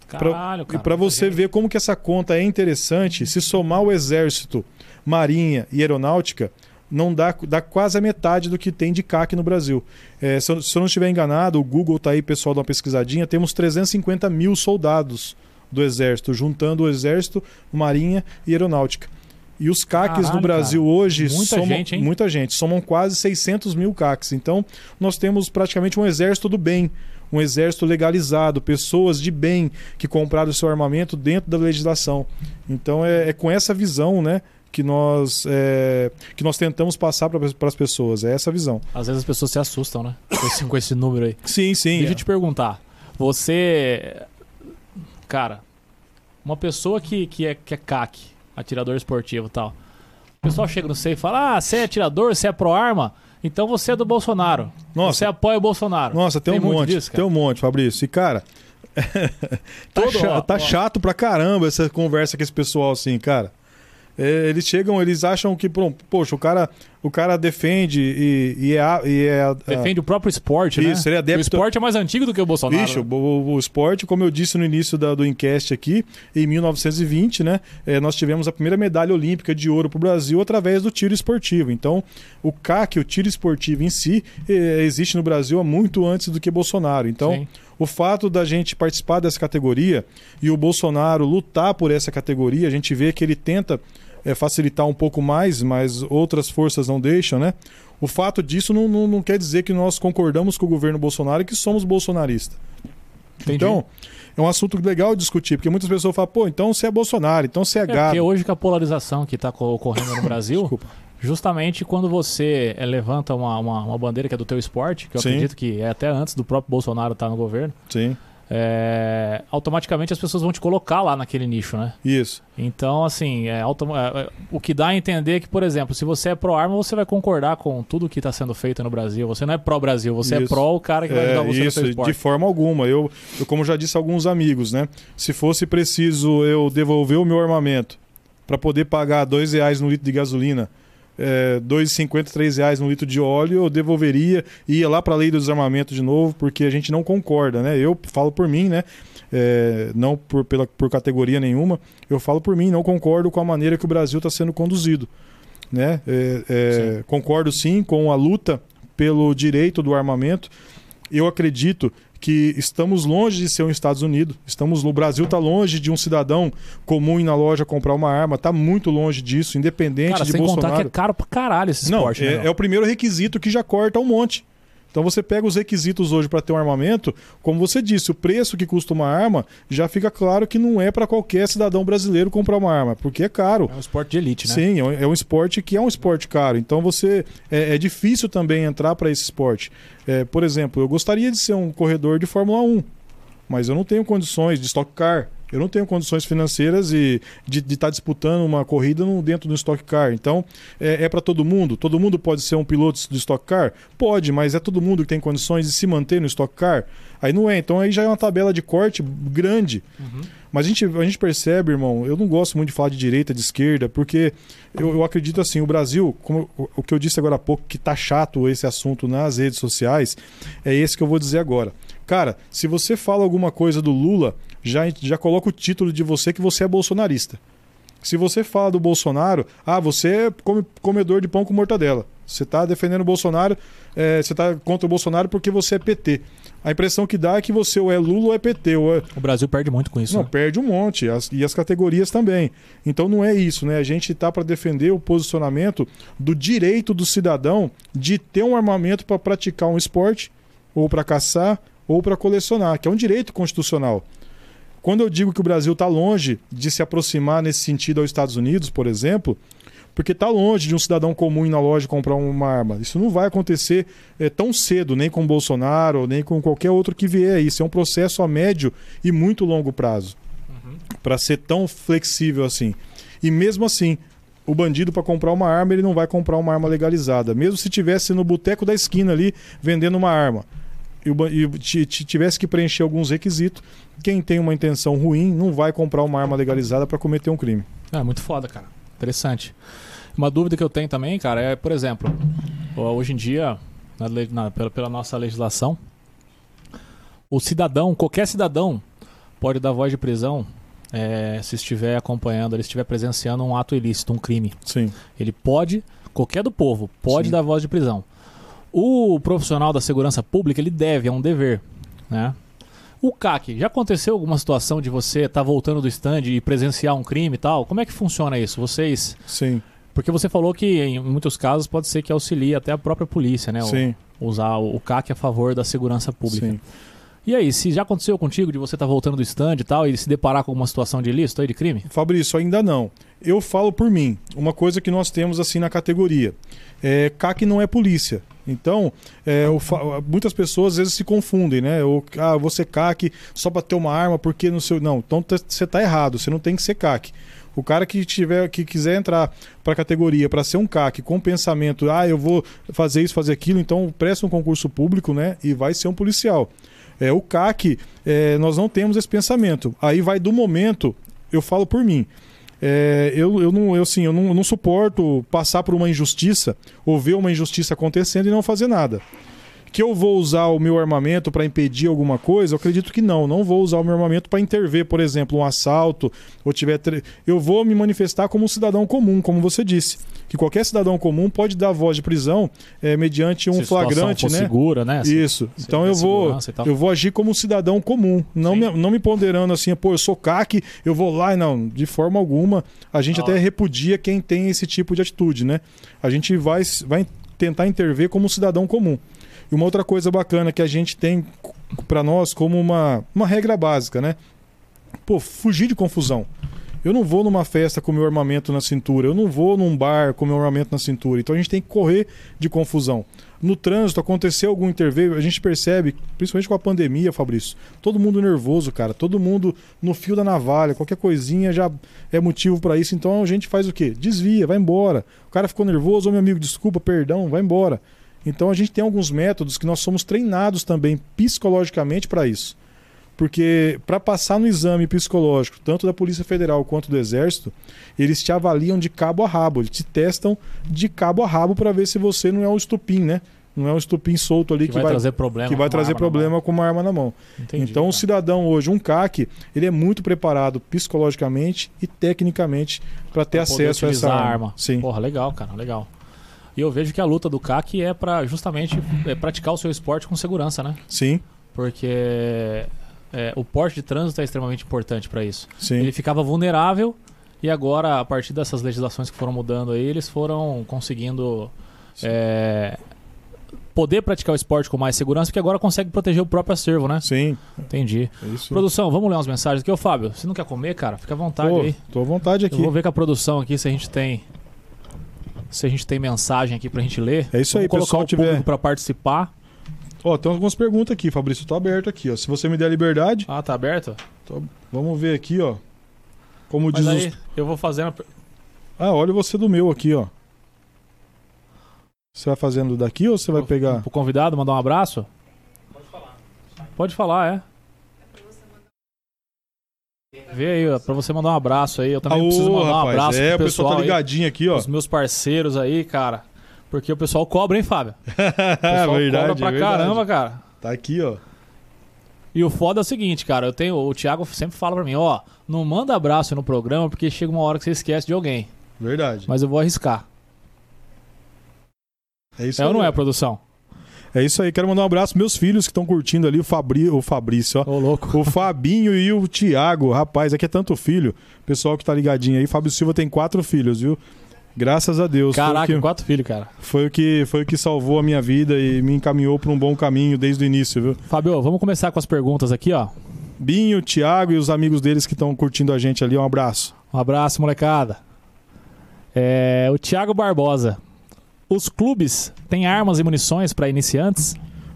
Caralho, pra, e para você ver como que essa conta é interessante, se somar o Exército, Marinha e Aeronáutica, não dá, dá quase a metade do que tem de CAC no Brasil. É, se, eu, se eu não estiver enganado, o Google está aí, pessoal, dá uma pesquisadinha, temos 350 mil soldados do Exército, juntando o Exército, Marinha e Aeronáutica. E os CACs Caralho, no Brasil cara. hoje Muita somam, gente, hein? muita gente, somam quase 600 mil CACs. Então, nós temos praticamente um exército do bem, um exército legalizado, pessoas de bem que compraram o seu armamento dentro da legislação. Então, é, é com essa visão, né, que nós, é, que nós tentamos passar para as pessoas. É essa visão. Às vezes as pessoas se assustam, né? Com esse, com esse número aí. Sim, sim. Deixa eu te perguntar. Você. Cara, uma pessoa que, que, é, que é CAC, atirador esportivo e tal. O pessoal chega no você e fala: Ah, você é atirador, você é pró-arma, então você é do Bolsonaro. Nossa. Você apoia o Bolsonaro. Nossa, tem, um muito monte. disso, tem um monte, Fabrício. E, cara, tá, Todo- cha- ó, tá ó. chato pra caramba essa conversa com esse pessoal assim, cara. É, eles chegam, eles acham que, pô, poxa, o cara, o cara defende e, e é. a- E é a- Defende o próprio esporte, né? Isso, ele é O esporte é mais antigo do que o Bolsonaro. Bicho, o, o- o esporte, como eu disse no início da- do Encast aqui, em 1920, né, eh, nós tivemos a primeira medalha olímpica de ouro para o Brasil através do tiro esportivo. Então, o CAC, o tiro esportivo em si, eh, existe no Brasil há muito antes do que Bolsonaro. Então, Sim. O fato da gente participar dessa categoria e o Bolsonaro lutar por essa categoria, a gente vê que ele tenta eh, facilitar um pouco mais, mas outras forças não deixam, né? O fato disso não, não- não quer dizer que nós concordamos com o governo Bolsonaro e que somos bolsonaristas. Entendi. Então, é um assunto legal discutir, porque muitas pessoas falam, pô, então você é Bolsonaro, então você é É gado. porque hoje com a polarização que está ocorrendo no Brasil, Desculpa. Justamente quando você eh, levanta uma, uma, uma bandeira que é do teu esporte, que eu Sim. acredito que é até antes do próprio Bolsonaro estar no governo, Sim, é, automaticamente as pessoas vão te colocar lá naquele nicho, né? isso. Então, assim, é, é, é, o que dá a entender é que, por exemplo, se você é pró-arma, você vai concordar com tudo que está sendo feito no Brasil. Você não é pró-Brasil, você é Isso. pró o cara que vai ajudar É, você no isso, de esporte. forma alguma. Eu, eu, como já disse a alguns amigos, né? Se fosse preciso eu devolver o meu armamento para poder pagar dois reais no litro de gasolina, é, 2,50, 3 reais no litro de óleo, eu devolveria e ia lá para a lei do desarmamento de novo, porque a gente não concorda, né? Eu falo por mim, né? É, não por, pela, por categoria nenhuma, eu falo por mim, não concordo com a maneira que o Brasil está sendo conduzido. Né? É, é, concordo sim com a luta pelo direito do armamento. Eu acredito que estamos longe de ser um Estados Unidos. Estamos, o Brasil está longe de um cidadão comum ir na loja comprar uma arma. Está muito longe disso, independente Cara, de sem contar que Bolsonaro. é caro pra caralho esse Não, esporte, né? é, meu? é o primeiro requisito que já corta um monte. Então você pega os requisitos hoje para ter um armamento, como você disse, o preço que custa uma arma já fica claro que não é para qualquer cidadão brasileiro comprar uma arma, porque é caro. É um esporte de elite, né? Sim, é um, é esporte que é um esporte caro. Então você é, é difícil também entrar para esse esporte. É, por exemplo, eu gostaria de ser um corredor de Fórmula 1, mas eu não tenho condições de Stock Car. Eu não tenho condições financeiras e de estar disputando uma corrida no- dentro do Stock Car. Então, é, para todo mundo? Todo mundo pode ser um piloto do Stock Car? Pode, mas é todo mundo que tem condições de se manter no Stock Car? Aí não é. Então aí já é uma tabela de corte grande. Uhum. Mas a gente, a gente percebe, irmão, eu não gosto muito de falar de direita, de esquerda, porque eu, eu acredito assim, o Brasil, como o, o que eu disse agora há pouco, que tá chato esse assunto nas redes sociais, é esse que eu vou dizer agora. Cara, se você fala alguma coisa do Lula, já, já coloca o título de você que você é bolsonarista. Se você fala do Bolsonaro, ah, você é come- comedor de pão com mortadela. Você está defendendo o Bolsonaro, é, você está contra o Bolsonaro porque você é PT. A impressão que dá é que você ou é Lula ou é PT, ou é, O Brasil perde muito com isso. não, né? perde um monte. as- e as categorias também. Então não é isso, né? A gente tá para defender o posicionamento do direito do cidadão de ter um armamento para praticar um esporte, ou para caçar, ou para colecionar, que é um direito constitucional. Quando eu digo que o Brasil está longe de se aproximar nesse sentido aos Estados Unidos, por exemplo, porque está longe de um cidadão comum ir na loja comprar uma arma. Isso não vai acontecer eh, tão cedo, nem com o Bolsonaro, nem com qualquer outro que vier. Isso é um processo a médio e muito longo prazo para ser tão flexível assim. E mesmo assim, o bandido para comprar uma arma, ele não vai comprar uma arma legalizada. Mesmo se tivesse no boteco da esquina ali vendendo uma arma e, tivesse que preencher alguns requisitos, quem tem uma intenção ruim não vai comprar uma arma legalizada para cometer um crime. É muito foda, cara. Interessante. Uma dúvida que eu tenho também, cara, é, por exemplo, hoje em dia, na na- pela, pela nossa legislação, o cidadão, qualquer cidadão, pode dar voz de prisão é, se estiver acompanhando, ele estiver presenciando um ato ilícito, um crime. Sim. Ele pode, qualquer do povo, pode Sim. dar voz de prisão. O profissional da segurança pública, ele deve, é um dever, né? O CAC, já aconteceu alguma situação de você estar tá voltando do stand e presenciar um crime e tal? Como é que funciona isso? Vocês. Sim. Porque você falou que em muitos casos pode ser que auxilie até a própria polícia, né? Sim. O, usar o CAC a favor da segurança pública. Sim. E aí, se já aconteceu contigo de você estar tá voltando do stand e tal e se deparar com alguma situação de ilícito aí, de crime? Fabrício, ainda não. Eu falo por mim. Uma coisa que nós temos assim na categoria. É, CAC não é polícia. Então, é, muitas pessoas às vezes se confundem, né? Ou, ah, você CAC só para ter uma arma porque no seu. Não, então você está errado, você não tem que ser CAC. O cara que tiver que quiser entrar para a categoria para ser um CAC com pensamento, ah, eu vou fazer isso, fazer aquilo, então presta um concurso público, né? E vai ser um policial. É, o CAC, é, nós não temos esse pensamento. Aí vai do momento, eu falo por mim. É, eu, eu, não, eu, assim, eu, não, eu não suporto passar por uma injustiça ou ver uma injustiça acontecendo e não fazer nada. Que eu vou usar o meu armamento para impedir alguma coisa? Eu acredito que não. Não vou usar o meu armamento para intervir, por exemplo, um assalto ou tiver. Tre... Eu vou me manifestar como um cidadão comum, como você disse. Que qualquer cidadão comum pode dar voz de prisão é, mediante um Se flagrante, né? segura, né? Isso. Então eu vou, eu vou agir como um cidadão comum, não me, não me ponderando assim, pô, eu sou CAC, eu vou lá e não, de forma alguma. A gente ah. até repudia quem tem esse tipo de atitude, né? A gente vai, vai tentar intervir como um cidadão comum. E uma outra coisa bacana que a gente tem para nós como uma, uma regra básica, né? Pô, fugir de confusão. Eu não vou numa festa com meu armamento na cintura, eu não vou num bar com meu armamento na cintura. Então a gente tem que correr de confusão. No trânsito aconteceu algum interveio, a gente percebe, principalmente com a pandemia, Fabrício, todo mundo nervoso, cara, todo mundo no fio da navalha, qualquer coisinha já é motivo para isso. Então a gente faz o quê? Desvia, vai embora. O cara ficou nervoso, ô meu amigo, desculpa, perdão, vai embora. Então a gente tem alguns métodos que nós somos treinados também psicologicamente para isso. Porque para passar no exame psicológico, tanto da Polícia Federal quanto do Exército, eles te avaliam de cabo a rabo, eles te testam de cabo a rabo para ver se você não é um estupim, né? Não é um estupim solto ali que, que vai, vai, trazer problema, que vai trazer problema com uma arma na mão. Entendi, então, o cidadão hoje, um CAC, ele é muito preparado psicologicamente e tecnicamente para ter pra acesso a essa arma. arma. Sim. Porra, legal, cara, legal. E eu vejo que a luta do CAC é para justamente é praticar o seu esporte com segurança, né? Sim. Porque é, o porte de trânsito é extremamente importante para isso. Sim. Ele ficava vulnerável e agora, a partir dessas legislações que foram mudando aí, eles foram conseguindo é, poder praticar o esporte com mais segurança, porque agora consegue proteger o próprio acervo, né? Sim. Entendi. Isso. Produção, vamos ler umas mensagens aqui. Ô, Fábio, você não quer comer, cara? Fica à vontade Pô, aí. Tô à vontade aqui. Eu vou ver com a produção aqui se a gente tem se a gente tem mensagem aqui pra gente ler. É isso aí, colocar pessoal o tiver para participar. Ó, tem algumas perguntas aqui, Fabrício, tô aberto aqui, ó. Se você me der a liberdade. Ah, tá aberto? Tô... Vamos ver aqui, ó. Como Mas diz aí, os... eu vou fazendo Ah, olha você do meu aqui, ó. Você vai fazendo daqui ou você vai pegar? Pro convidado mandar um abraço? Pode falar. Pode falar, é. Vê aí, pra você mandar um abraço aí. Eu também Aô, preciso mandar um abraço é, pro pessoal. o pessoal tá ligadinho aí, aqui, ó. Os meus parceiros aí, cara. Porque o pessoal cobra, hein, Fábio? O pessoal verdade, cobra pra é caramba, cara. Tá aqui, ó. E o foda é o seguinte, cara, eu tenho. O Thiago sempre fala pra mim, ó, não manda abraço no programa porque chega uma hora que você esquece de alguém. Verdade. Mas eu vou arriscar. É isso é aí. ou não é, produção? É isso aí, quero mandar um abraço meus filhos que estão curtindo ali, o, Fabri, o Fabrício, ó. Ô, louco. O Fabinho e o Tiago, rapaz, aqui é tanto filho. Pessoal que tá ligadinho aí, Fábio Silva tem quatro filhos, viu? Graças a Deus. Caraca, que, quatro filhos, cara. Foi o, que, foi o que salvou a minha vida e me encaminhou para um bom caminho desde o início, viu? Fábio, vamos começar com as perguntas aqui, ó. Binho, Thiago e os amigos deles que estão curtindo a gente ali, um abraço. Um abraço, molecada. É, o Thiago Barbosa. Os clubes têm armas e munições para iniciantes?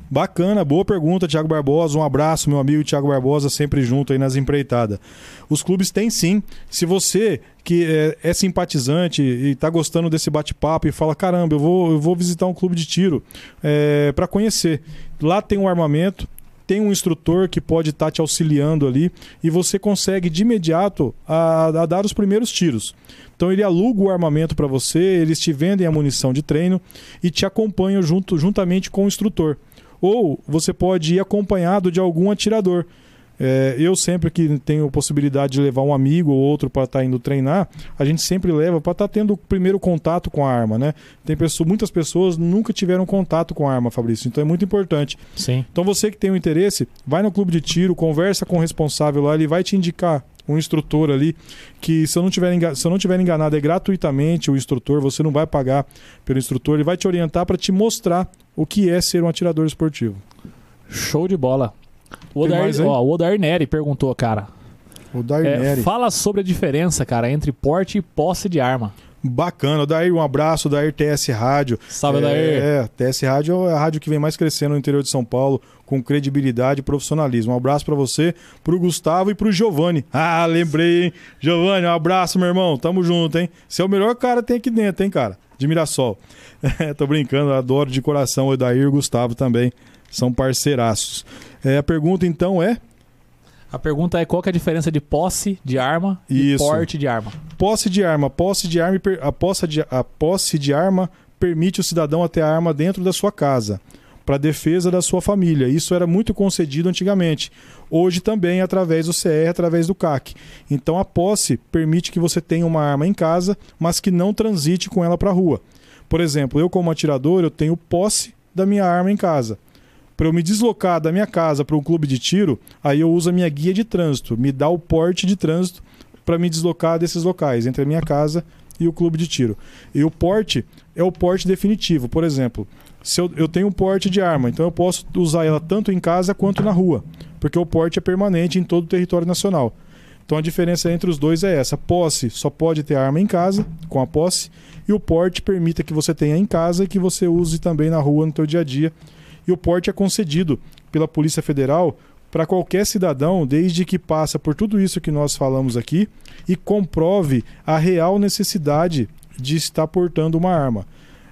Bacana, boa pergunta, Thiago Barbosa. Um abraço, meu amigo Thiago Barbosa, sempre junto aí nas empreitadas. Os clubes têm sim. Se você que é, é simpatizante e está gostando desse bate-papo e fala: caramba, eu vou, eu vou visitar um clube de tiro é, para conhecer. Lá tem um armamento, tem um instrutor que pode estar tá te auxiliando ali e você consegue de imediato a, a dar os primeiros tiros. Então ele aluga o armamento para você, eles te vendem a munição de treino e te acompanham junto, juntamente com o instrutor. Ou você pode ir acompanhado de algum atirador. É, eu sempre que tenho possibilidade de levar um amigo ou outro para estar tá indo treinar, a gente sempre leva para estar tá tendo o primeiro contato com a arma, né? Tem pessoas, muitas pessoas nunca tiveram contato com a arma, Fabrício, então é muito importante. Sim. Então você que tem um interesse, vai no clube de tiro, conversa com o responsável lá, ele vai te indicar um instrutor ali que se eu não tiver se eu não tiver enganado é gratuitamente o instrutor, você não vai pagar pelo instrutor, ele vai te orientar para te mostrar o que é ser um atirador esportivo. Show de bola. O Odair, ó, o Odair Neri perguntou, cara. O Odair é, Neri. Fala sobre a diferença, cara, entre porte e posse de arma. Bacana. Dair, um abraço. Dair TS Rádio. Salve, é, Dair. É, TS Rádio é a rádio que vem mais crescendo no interior de São Paulo, com credibilidade e profissionalismo. Um abraço para você, pro Gustavo e pro Giovanni. Ah, lembrei, hein? Giovanni, um abraço, meu irmão. Tamo junto, hein? Você é o melhor cara que tem aqui dentro, hein, cara? De Mirassol. tô brincando, adoro de coração o Dair e o Gustavo também. São parceiraços. É, a pergunta então é: a pergunta é qual é a diferença de posse de arma e porte de arma? Posse de arma. Posse de arma a, posse de, a posse de arma permite o cidadão ter a arma dentro da sua casa, para defesa da sua família. Isso era muito concedido antigamente. Hoje também através do CR, através do CAC. Então a posse permite que você tenha uma arma em casa, mas que não transite com ela para a rua. Por exemplo, eu como atirador, eu tenho posse da minha arma em casa para eu me deslocar da minha casa para um clube de tiro, aí eu uso a minha guia de trânsito, me dá o porte de trânsito para me deslocar desses locais, entre a minha casa e o clube de tiro. E o porte é o porte definitivo. Por exemplo, se eu, eu tenho um porte de arma, então eu posso usar ela tanto em casa quanto na rua, porque o porte é permanente em todo o território nacional. Então a diferença entre os dois é essa: posse só pode ter arma em casa, com a posse, e o porte permita que você tenha em casa e que você use também na rua no seu dia a dia e o porte é concedido pela Polícia Federal para qualquer cidadão, desde que passa por tudo isso que nós falamos aqui e comprove a real necessidade de estar portando uma arma.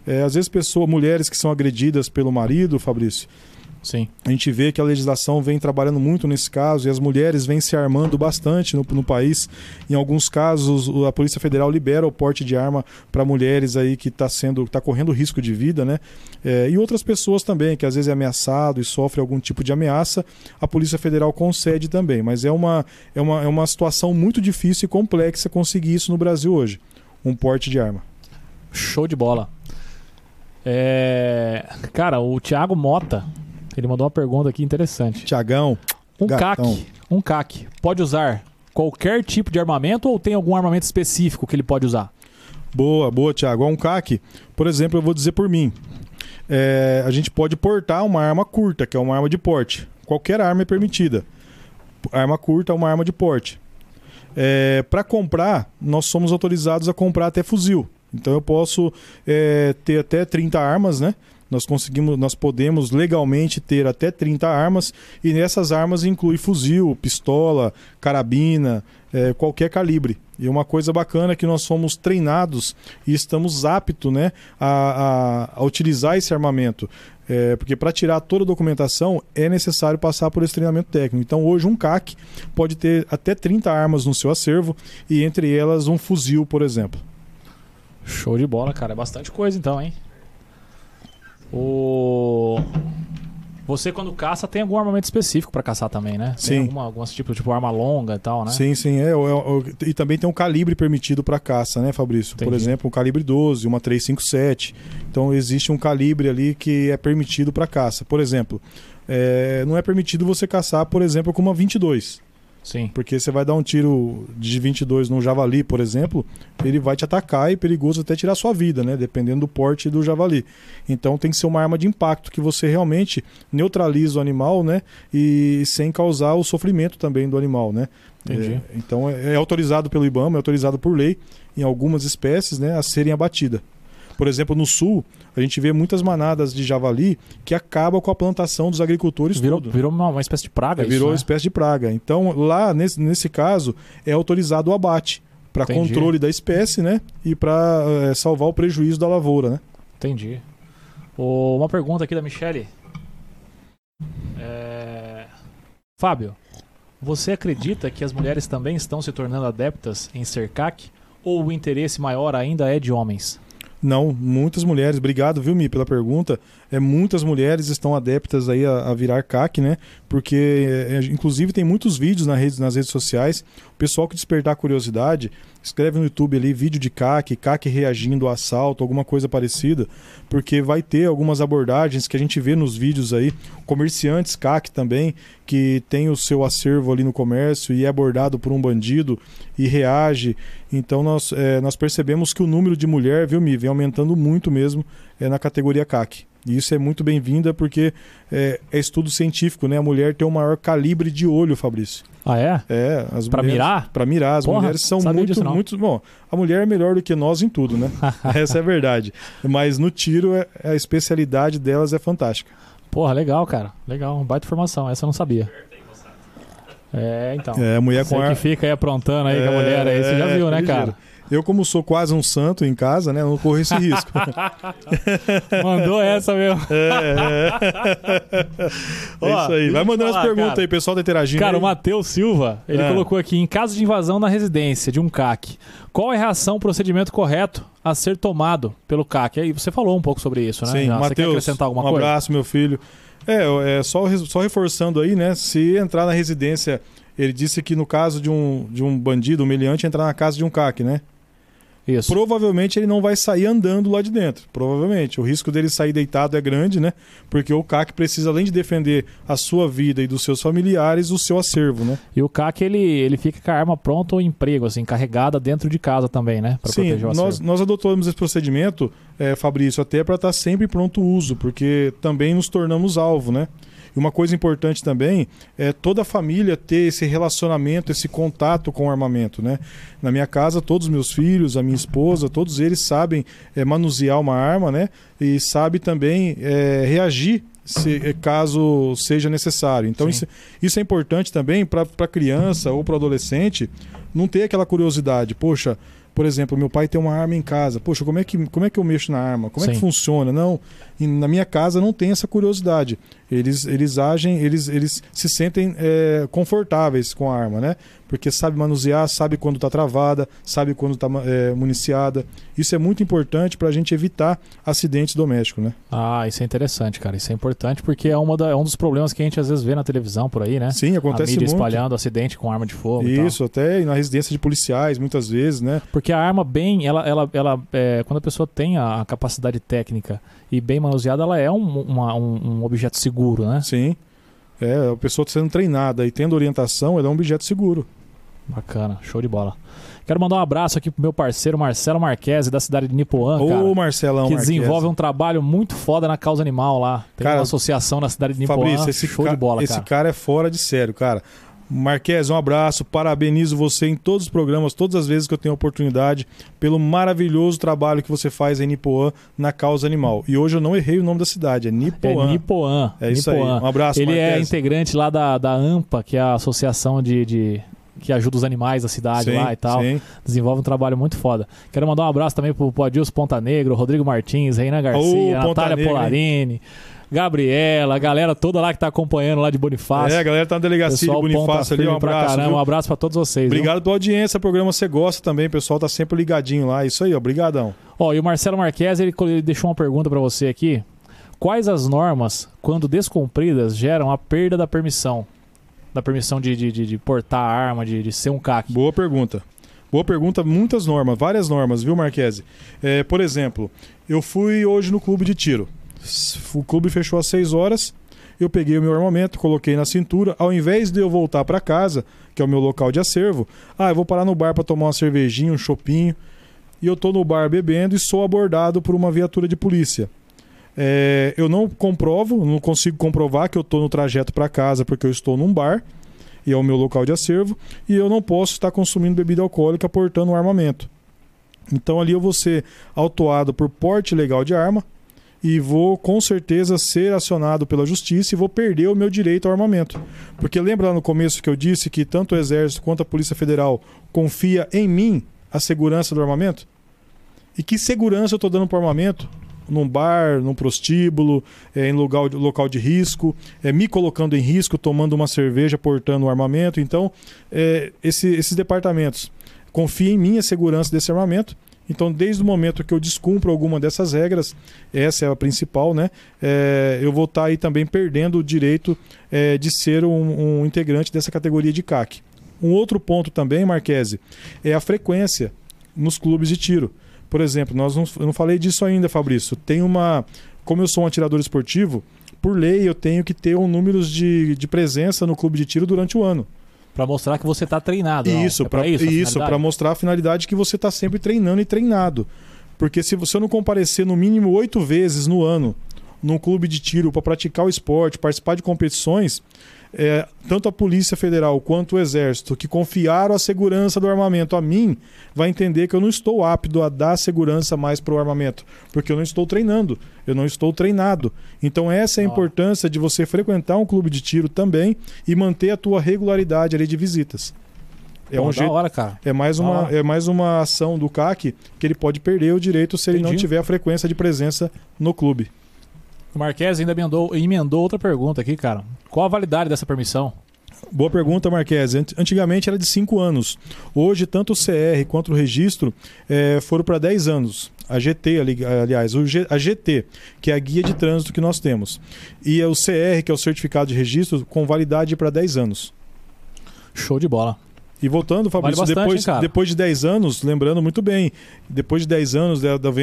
É, às vezes pessoas, mulheres que são agredidas pelo marido, Fabrício, Sim. A gente vê que a legislação vem trabalhando muito nesse caso e as mulheres vêm se armando bastante no, no país. Em alguns casos, a Polícia Federal libera o porte de arma para mulheres aí que está sendo, tá correndo risco de vida, né? É, e outras pessoas também, que às vezes é ameaçado e sofre algum tipo de ameaça, a Polícia Federal concede também. Mas é uma, é uma, é uma situação muito difícil e complexa conseguir isso no Brasil hoje. Um porte de arma. Show de bola. É... Cara, o Thiago Mota ele mandou uma pergunta aqui interessante. Tiagão. Um CAC, um CAC, pode usar qualquer tipo de armamento ou tem algum armamento específico que ele pode usar? Boa, boa, Tiago. Um CAC, por exemplo, eu vou dizer por mim. É, a gente pode portar uma arma curta, que é uma arma de porte. Qualquer arma é permitida. Arma curta é uma arma de porte. É, Para comprar, nós somos autorizados a comprar até fuzil. Então eu posso é, ter até 30 armas, né? Nós conseguimos, nós podemos legalmente ter até 30 armas e nessas armas inclui fuzil, pistola, carabina, é, qualquer calibre. E uma coisa bacana é que nós somos treinados e estamos aptos né, a, a, a utilizar esse armamento. É, porque para tirar toda a documentação é necessário passar por esse treinamento técnico. Então hoje um CAC pode ter até 30 armas no seu acervo e entre elas um fuzil, por exemplo. Show de bola, cara. É bastante coisa então, hein? O... Você, quando caça, tem algum armamento específico para caçar também, né? Tem sim. Alguma, alguns tipos, tipo arma longa e tal, né? Sim, sim. É, é, é e também tem um calibre permitido para caça, né, Fabrício? Entendi. Por exemplo, um calibre 12, uma 357. Então, existe um calibre ali que é permitido para caça. Por exemplo, é, não é permitido você caçar, por exemplo, com uma 22. Sim. Porque você vai dar um tiro de 22 num javali, por exemplo, ele vai te atacar e é perigoso até tirar sua vida, né? Dependendo do porte do javali. Então tem que ser uma arma de impacto que você realmente neutraliza o animal, né? E sem causar o sofrimento também do animal, né? Entendi. É, então é, é autorizado pelo IBAMA, é autorizado por lei em algumas espécies, né, a serem abatidas. Por exemplo, no sul, a gente vê muitas manadas de javali que acabam com a plantação dos agricultores virou, tudo. Virou uma, uma, espécie de praga é, isso, Virou né? uma espécie de praga. Então, lá, nesse, nesse caso, é autorizado o abate para controle da espécie, né? E para é, salvar o prejuízo da lavoura, né? Entendi. Oh, uma pergunta aqui da Michele. É... Fábio, você acredita que as mulheres também estão se tornando adeptas em ser CAC? Ou o interesse maior ainda é de homens? Não, muitas mulheres. Obrigado, viu, Mi, pela pergunta. É, muitas mulheres estão adeptas aí a, a virar CAC, né? Porque, é, inclusive, tem muitos vídeos nas redes, nas redes sociais. O pessoal que despertar curiosidade, escreve no YouTube ali vídeo de CAC, CAC reagindo ao assalto, alguma coisa parecida, porque vai ter algumas abordagens que a gente vê nos vídeos aí, comerciantes CAC também, que tem o seu acervo ali no comércio e é abordado por um bandido e reage. Então nós, é, nós percebemos que o número de mulher, viu, Mi, vem aumentando muito mesmo é, na categoria CAC. E isso é muito bem-vinda porque é, é, estudo científico, né? A mulher tem o um maior calibre de olho, Fabrício. Ah, é? É. As pra mulheres, mirar? Pra mirar. As Porra, mulheres são muito, disso muito. Bom, a mulher é melhor do que nós em tudo, né? Essa é a verdade. Mas no tiro, é- a especialidade delas é fantástica. Porra, legal, cara. Legal, baita informação. Essa eu não sabia. É, então. É, a mulher Você com que ar... fica aí aprontando aí com a mulher aí, você já É, viu, né, ligeiro. cara? Eu, como sou quase um santo em casa, né? Não corro esse risco. Mandou essa mesmo. é, é. é Ó, isso aí. Vai mandando as falar, perguntas cara. aí, pessoal tá interagindo. Cara, aí. o Matheus Silva, ele É. colocou aqui, em caso de invasão na residência de um CAC, qual é a reação, procedimento correto a ser tomado pelo CAC? Aí você falou um pouco sobre isso, né? Sim, Já. Você quer Matheus, acrescentar alguma um coisa? abraço, meu filho. É, é só, só reforçando aí, né? Se entrar na residência, ele disse que no caso de um, de um bandido, um meliante, entrar na casa de um CAC, né? Isso. Provavelmente ele não vai sair andando lá de dentro. Provavelmente. O risco dele sair deitado é grande, né? Porque o CAC precisa, além de defender a sua vida e dos seus familiares, o seu acervo, né? E o CAC, ele, ele fica com a arma pronta ou emprego, assim, carregada dentro de casa também, né? Pra Sim, proteger o nós, nós adotamos esse procedimento, é, Fabrício, até para estar sempre pronto uso, porque também nos tornamos alvo, né? E uma coisa importante também é toda a família ter esse relacionamento, esse contato com o armamento, né? Na minha casa, todos os meus filhos, a minha esposa, todos eles sabem é, manusear uma arma, né? E sabe também é, reagir se, é, caso seja necessário. Então isso, isso é importante também para a criança ou para o adolescente não ter aquela curiosidade. Poxa, por exemplo, meu pai tem uma arma em casa. Poxa, como é que, como é que eu mexo na arma? Como é Sim. que funciona? Não, e na minha casa não tem essa curiosidade. Eles, eles agem, eles, eles se sentem é, confortáveis com a arma, né? Porque sabe manusear, sabe quando está travada, sabe quando está municiada. Isso é muito importante para a gente evitar acidentes domésticos, né? Ah, isso é interessante, cara. Isso é importante porque é, uma da- é um dos problemas que a gente às vezes vê na televisão por aí, né? Sim, a acontece mídia muito. espalhando acidente com arma de fogo e. Isso, até na residência de policiais, muitas vezes, né? Porque a arma bem, ela, ela, ela é, quando a pessoa tem a, a capacidade técnica e bem manuseada, ela é um, uma- um, objeto seguro, né? Sim. É, a pessoa sendo treinada e tendo orientação, ela é um objeto seguro. Bacana, show de bola. Quero mandar um abraço aqui pro meu parceiro Marcelo Marquese, da cidade de Nipoã, cara. Ô, Marcelão que Marquese. desenvolve um trabalho muito foda na causa animal lá. Tem Cara, uma associação na cidade de Nipoã. Fabrício, esse, show ca- de bola, esse cara. cara é fora de sério, cara. Marques, um abraço, parabenizo você em todos os programas, todas as vezes que eu tenho oportunidade, pelo maravilhoso trabalho que você faz em Nipoã na causa animal. E hoje eu não errei o nome da cidade, é É Nipoã. Nipoã. É isso Nipoã. aí. Um abraço, Ele é integrante lá da, da AMPA, que é a associação de, de- que ajuda os animais da cidade Sim, lá e tal. sim. Desenvolve um trabalho muito foda. Quero mandar um abraço também pro, pro Adilson Ponta Negro, Rodrigo Martins, Reina Garcia, Ponta Natália Negra, hein? Gabriela, a galera toda lá que tá acompanhando lá de Bonifácio. É, a galera tá na delegacia de Pessoal ponta Bonifácio ali, um abraço. caramba. viu? Um abraço pra todos vocês. viu? Obrigado pela audiência, programa você gosta também, o pessoal tá sempre ligadinho lá. Isso aí, ó, obrigadão. Ó, e o Marcelo Marques, ele, ele deixou uma pergunta pra você aqui. Quais as normas, quando descumpridas, geram a perda da permissão? Da permissão de, de, de- de portar a arma, de, de ser um CAC? Boa pergunta. Boa pergunta, muitas normas, várias normas, viu, Marquese? É, por exemplo, eu fui hoje no clube de tiro. O clube fechou às 6 horas. Eu peguei o meu armamento, coloquei na cintura. Ao invés de eu voltar para casa, que é o meu local de acervo, ah, eu vou parar no bar para tomar uma cervejinha, um chopinho. E eu tô no bar bebendo e sou abordado por uma viatura de polícia. É, eu não comprovo, não consigo comprovar que eu estou no trajeto para casa porque eu estou num bar e é o meu local de acervo e eu não posso estar consumindo bebida alcoólica portando um armamento. Então ali eu vou ser autuado por porte ilegal de arma e vou com certeza ser acionado pela justiça e vou perder o meu direito ao armamento. Porque lembra lá no começo que eu disse que tanto o Exército quanto a Polícia Federal confia em mim a segurança do armamento? E que segurança eu estou dando para o armamento? Num bar, num prostíbulo, eh, em local de, local de risco, eh, me colocando em risco, tomando uma cerveja, portando um armamento. Então, eh, esse- esses departamentos confiam em mim a segurança desse armamento. Então, desde o momento que eu descumpro alguma dessas regras, essa é a principal, né? É, eu vou estar tá aí também perdendo o direito é, de ser um, um integrante dessa categoria de CAC. Um outro ponto também, Marquese, é a frequência nos clubes de tiro. Por exemplo, nós não, eu não falei disso ainda, Fabrício. Tem uma. Como eu sou um atirador esportivo, por lei eu tenho que ter um número de, de presença no clube de tiro durante o ano. Para mostrar que você está treinado. Isso, é para isso, isso para mostrar a finalidade que você está sempre treinando e treinado. Porque se você não comparecer no mínimo oito vezes no ano num clube de tiro para praticar o esporte, participar de competições, é, tanto a Polícia Federal quanto o Exército, que confiaram a segurança do armamento a mim, vai entender que eu não estou apto a dar segurança mais para o armamento, porque eu não estou treinando, eu não estou treinado. Então essa é a importância de você frequentar um clube de tiro também e manter a tua regularidade ali de visitas. É Pô, um jeito, hora, cara. É mais uma é mais uma ação do CAC que ele pode perder o direito se Entendi. ele não tiver a frequência de presença no clube. O Marques ainda emendou, emendou outra pergunta aqui, cara. Qual a validade dessa permissão? Boa pergunta, Marques. Antigamente era de 5 anos. Hoje, tanto o CR quanto o registro é, foram para 10 anos. A GT, aliás, a GT, que é a guia de trânsito que nós temos. E o CR, que é o certificado de registro, com validade para 10 anos. Show de bola. E voltando, Fabrício, vale bastante, depois, hein, depois de 10 anos, lembrando muito bem, depois de 10 anos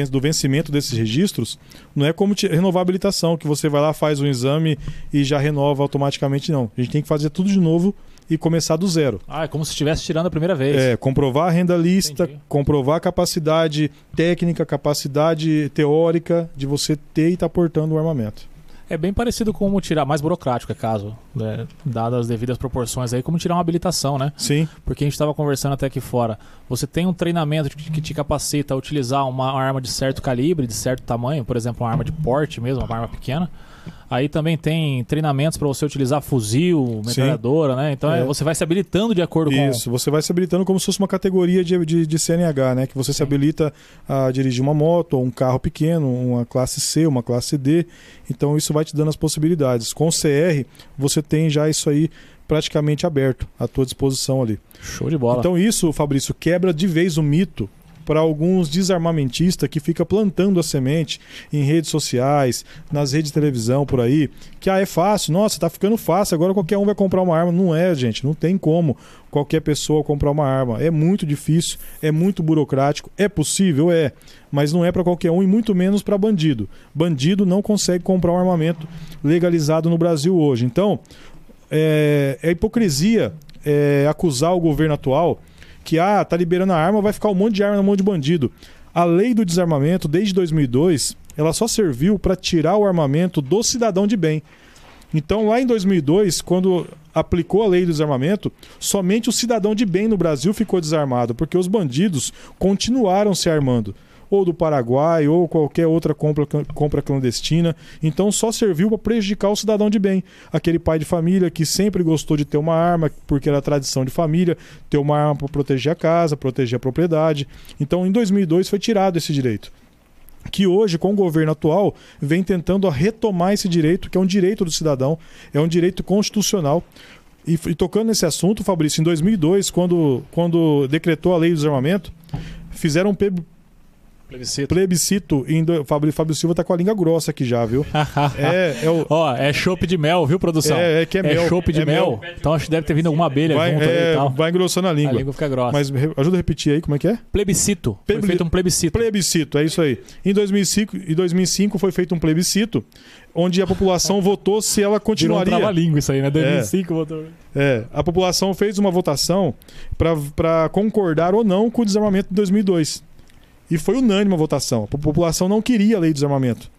do vencimento desses registros, não é como renovar a habilitação, que você vai lá, faz um exame e já renova automaticamente, não. A gente tem que fazer tudo de novo e começar do zero. Ah, é como se estivesse tirando a primeira vez. É, comprovar a renda lista, Entendi. comprovar a capacidade técnica, capacidade teórica de você ter e estar tá portando o armamento. É bem parecido com como tirar, mais burocrático é caso, né? dadas as devidas proporções aí, como tirar uma habilitação, né? Sim. Porque a gente estava conversando até aqui fora. Você tem um treinamento que te capacita a utilizar uma arma de certo calibre, de certo tamanho, por exemplo, uma arma de porte mesmo, uma arma pequena Aí também tem treinamentos para você utilizar fuzil, metralhadora, né? Então é. você vai se habilitando de acordo Isso, com. Isso, você vai se habilitando como se fosse uma categoria de, de, de CNH, né? Que você Sim. se habilita a dirigir uma moto, ou um carro pequeno, uma classe C, uma classe D. Então isso vai te dando as possibilidades. Com o CR, você tem já isso aí praticamente aberto à tua disposição ali. Show de bola. Então isso, Fabrício, quebra de vez o mito para alguns desarmamentistas que fica plantando a semente em redes sociais, nas redes de televisão por aí, que ah, é fácil, nossa, tá ficando fácil, agora qualquer um vai comprar uma arma. Não é, gente, não tem como qualquer pessoa comprar uma arma. É muito difícil, é muito burocrático, é possível, é, mas não é para qualquer um e muito menos para bandido. Bandido não consegue comprar um armamento legalizado no Brasil hoje. Então, é, é hipocrisia é, acusar o governo atual que ah, tá liberando a arma, vai ficar um monte de arma na mão de bandido. A lei do desarmamento, desde 2002, ela só serviu para tirar o armamento do cidadão de bem. Então, lá em 2002, quando aplicou a lei do desarmamento, somente o cidadão de bem no Brasil ficou desarmado, porque os bandidos continuaram se armando ou do Paraguai, ou qualquer outra compra, compra clandestina. Então só serviu para prejudicar o cidadão de bem. Aquele pai de família que sempre gostou de ter uma arma, porque era tradição de família, ter uma arma para proteger a casa, proteger a propriedade. Então em 2002 foi tirado esse direito que hoje, com o governo atual, vem tentando retomar esse direito, que é um direito do cidadão, é um direito constitucional. E, e, tocando nesse assunto, Fabrício, em 2002, quando, quando decretou a lei do desarmamento, fizeram um Plebiscito. Plebiscito. Indo, Fábio, Fábio Silva tá com a língua grossa aqui já, viu? é, é o... Ó, é chopp de mel, viu, produção? É, é que é, é mel. É chopp de é mel. mel. Então acho que deve ter vindo alguma abelha vai, junto é, e tal. Vai engrossando a língua. A língua fica grossa. Mas ajuda a repetir aí, como é que é? Plebiscito. Foi feito um plebiscito. Plebiscito, é isso aí. Em 2005, em 2005 foi feito um plebiscito onde a população votou se ela continuaria. Virou um língua isso aí, né? 2005 é. votou. É, a população fez uma votação para concordar ou não com o desarmamento de 2002. E foi unânime a votação. A população não queria a lei de desarmamento.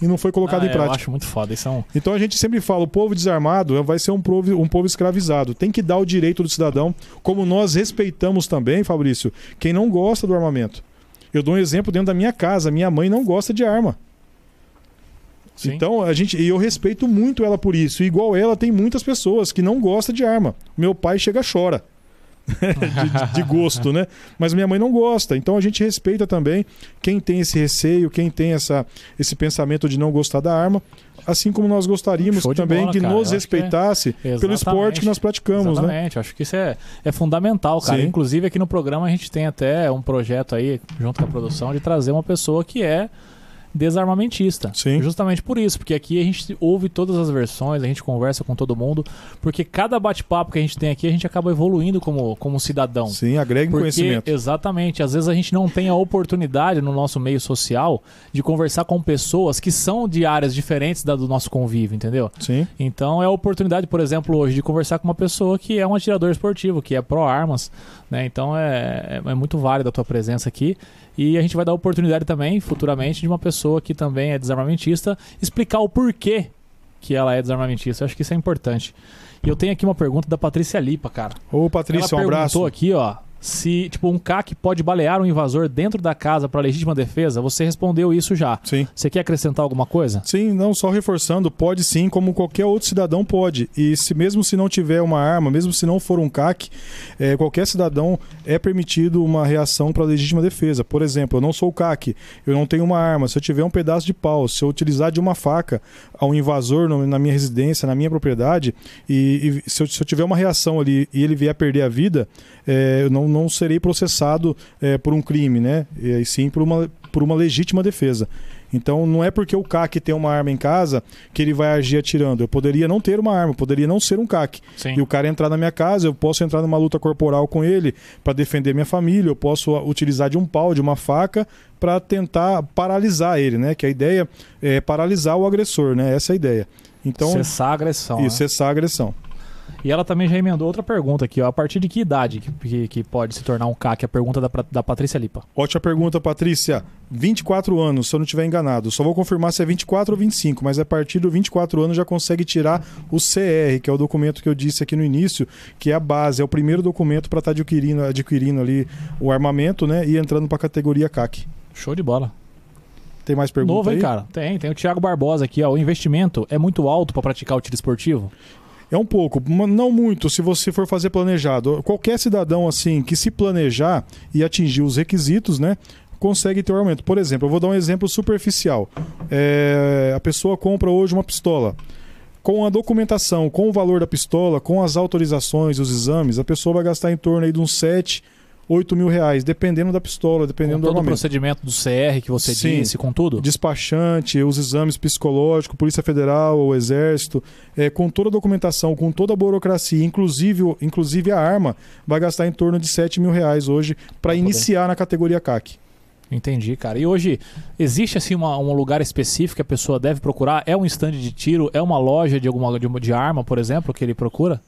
E não foi colocado ah, em prática. Eu acho muito foda. Isso é um... Então a gente sempre fala: o povo desarmado vai ser um povo, um povo escravizado. Tem que dar o direito do cidadão, como nós respeitamos também, Fabrício, quem não gosta do armamento. Eu dou um exemplo dentro da minha casa: minha mãe não gosta de arma. Sim. Então a gente, e eu respeito muito ela por isso. E igual ela, tem muitas pessoas que não gostam de arma. Meu pai chega chora. de, de, gosto, né? Mas minha mãe não gosta. Então a gente respeita também quem tem esse receio, quem tem essa, esse pensamento de não gostar da arma. assim como nós gostaríamos também bola, que cara. nos Eu acho que é- respeitasse pelo esporte que nós praticamos, né? Exatamente, acho que isso é, é fundamental, cara. Sim. Inclusive aqui no programa a gente tem até um projeto aí, junto com a produção, de trazer uma pessoa que é desarmamentista. Sim. Justamente por isso, porque aqui a gente ouve todas as versões, a gente conversa com todo mundo, porque cada bate-papo que a gente tem aqui, a gente acaba evoluindo como, como cidadão. Sim, agrega Porque, conhecimento. exatamente, às vezes a gente não tem a oportunidade no nosso meio social de conversar com pessoas que são de áreas diferentes da do nosso convívio, entendeu? Sim. Então é a oportunidade, por exemplo, hoje de conversar com uma pessoa que é um atirador esportivo, que é pró-armas, né? Então é, é, é muito válida a tua presença aqui. E a gente vai dar oportunidade também, futuramente, de uma pessoa que também é desarmamentista, explicar o porquê que ela é desarmamentista. Eu acho que isso é importante. E eu tenho aqui uma pergunta da Patrícia Lipa, cara. Ô, Patrícia, um ela abraço. perguntou aqui, ó, se tipo um CAC pode balear um invasor dentro da casa para legítima defesa. Você respondeu isso já. Sim. Você quer acrescentar alguma coisa? Sim, não só reforçando, pode sim, como qualquer outro cidadão pode. E se mesmo se não tiver uma arma, mesmo se não for um CAC, eh, qualquer cidadão é permitido uma reação para legítima defesa. Por exemplo, eu não sou CAC, eu não tenho uma arma. Se eu tiver um pedaço de pau, se eu utilizar de uma faca a um invasor no- na minha residência, na minha propriedade, e, e se, eu, se eu tiver uma reação ali e ele vier a perder a vida, eh, eu não, não serei processado eh, por um crime, né? E, sim por uma, por uma legítima defesa. Então não é porque o CAC tem uma arma em casa que ele vai agir atirando. Eu poderia não ter uma arma, poderia não ser um CAC. Sim. E o cara entrar na minha casa, eu posso entrar numa luta corporal com ele para defender minha família, eu posso utilizar de um pau, de uma faca para tentar paralisar ele, né? Que a ideia é paralisar o agressor, né? Essa é a ideia. Então, Cessar a agressão. né? e cessar a agressão. E ela também já emendou outra pergunta aqui, ó. A partir de que idade que, que, que pode se tornar um CAC? A pergunta da, da Patrícia Lipa. Ótima pergunta, Patrícia. 24 anos, se eu não estiver enganado. Só vou confirmar se é 24 ou 25, mas a partir do 24 anos já consegue tirar o CR, que é o documento que eu disse aqui no início, que é a base, é o primeiro documento para estar adquirindo, adquirindo ali o armamento, né? E entrando para a categoria CAC. Show de bola. Tem mais perguntas Novo, hein, aí? cara? Tem, tem o Thiago Barbosa aqui, ó. O investimento é muito alto para praticar o tiro esportivo? É um pouco, não muito, se você for fazer planejado. Qualquer cidadão assim que se planejar e atingir os requisitos, né? Consegue ter um aumento. Por exemplo, eu vou dar um exemplo superficial. É, a pessoa compra hoje uma pistola. Com a documentação, com o valor da pistola, com as autorizações, os exames, a pessoa vai gastar em torno aí de uns 7, 8 mil reais, dependendo da pistola, dependendo Com do todo o procedimento do CR que você Sim. disse, com tudo? despachante, os exames psicológicos, Polícia Federal, o Exército, é, com toda a documentação, com toda a burocracia, inclusive, inclusive a arma, vai gastar em torno de 7 mil reais hoje para poder. iniciar na categoria CAC. Entendi, cara. E hoje, existe assim uma- um lugar específico que a pessoa deve procurar? É um stand de tiro? É uma loja de alguma de, de arma, por exemplo, que ele procura?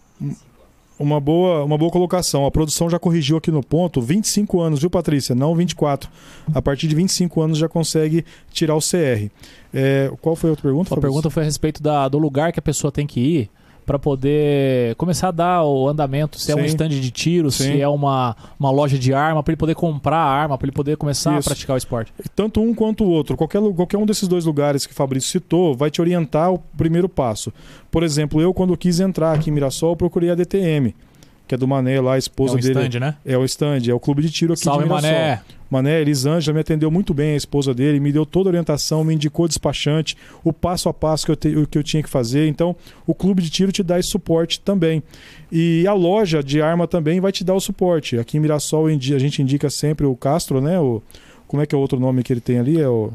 Uma boa, uma boa colocação. A produção já corrigiu aqui no ponto. 25 anos, viu, Patrícia? Não 24. A partir de 25 anos já consegue tirar o CR. É, qual foi a outra pergunta? A pergunta foi a respeito da- do lugar que a pessoa tem que ir para poder começar a dar o andamento, se é um Sim. stand de tiro, Sim. se é uma, uma loja de arma, para ele poder comprar a arma, para ele poder começar Isso. a praticar o esporte. Tanto um quanto o outro. Qualquer, qualquer um desses dois lugares que o Fabrício citou vai te orientar o primeiro passo. Por exemplo, eu, quando quis entrar aqui em Mirassol, procurei a DTM, que é do Mané lá, a É esposa um dele. stand, né? É o stand, é o clube de tiro aqui Salve, de Mirassol. Mané. Mané, Elisângela me atendeu muito bem, a esposa dele, me deu toda a orientação, me indicou despachante, o passo a passo que eu, te- o que eu tinha que fazer. Então, o clube de tiro te dá esse suporte também. E a loja de arma também vai te dar o suporte. Aqui em Mirassol a gente indica sempre o Castro, né? O, como é que é o outro nome que ele tem ali? É o,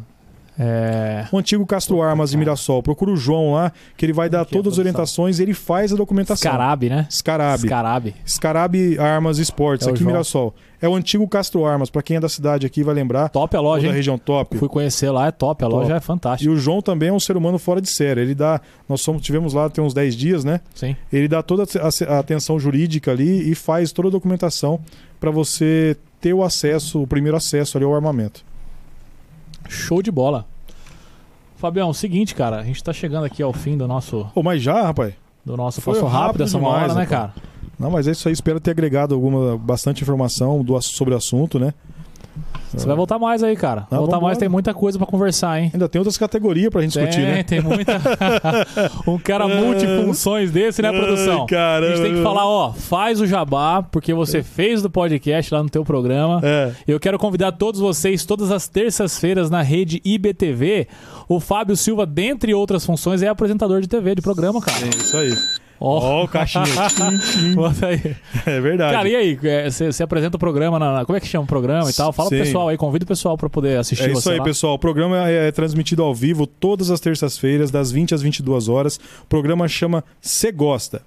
É... o antigo Castro Armas de Mirassol. Procura o João lá, que ele vai dar que é todas as orientações e ele faz a documentação. Scarabe, né? Scarabe. Scarabe. Scarabe Armas Esportes, É aqui em. Mirassol. É o antigo Castro Armas, para quem é da cidade aqui vai lembrar. Top a loja, da hein? região top. Fui conhecer lá, é top. A Top. loja é E fantástica. o João também é um ser humano fora de série. Ele dá. Nós somos, tivemos lá tem uns 10 dias, né? Sim. Ele dá toda a, a atenção jurídica ali e faz toda a documentação para você ter o acesso, o primeiro acesso ali ao armamento. Show de bola. Fabião, seguinte, cara, a gente tá chegando aqui ao fim do nosso Pô, mas já, rapaz? do nosso Foi passo rápido, rápido essa demais, hora, né, cara? Não, mas é isso aí. Espero ter agregado alguma bastante informação do, sobre o assunto, né? Você vai voltar mais aí, cara. Ah, voltar mais, tem muita coisa pra conversar, hein? Ainda tem outras categorias pra gente discutir, tem, né? tem muita. um cara multifunções desse, né, produção? Ai, caramba. A gente tem que falar, ó, faz o jabá, porque você fez do podcast lá no teu programa. É. Eu quero convidar todos vocês, todas as terças-feiras, na rede IBTV. O Fábio Silva, dentre outras funções, é apresentador de TV, de programa, cara. É isso aí. Ó, Ó, o caixinha. bota aí. é verdade. Cara, e aí? é, Você apresenta o programa na, na- Como é que chama o programa e tal? Fala pro Sim. pessoal aí, convida o pessoal pra poder assistir É isso aí, lá. pessoal. O programa é, é transmitido ao vivo todas as terças-feiras, das 20 às 22 horas. O programa chama Cê Gosta.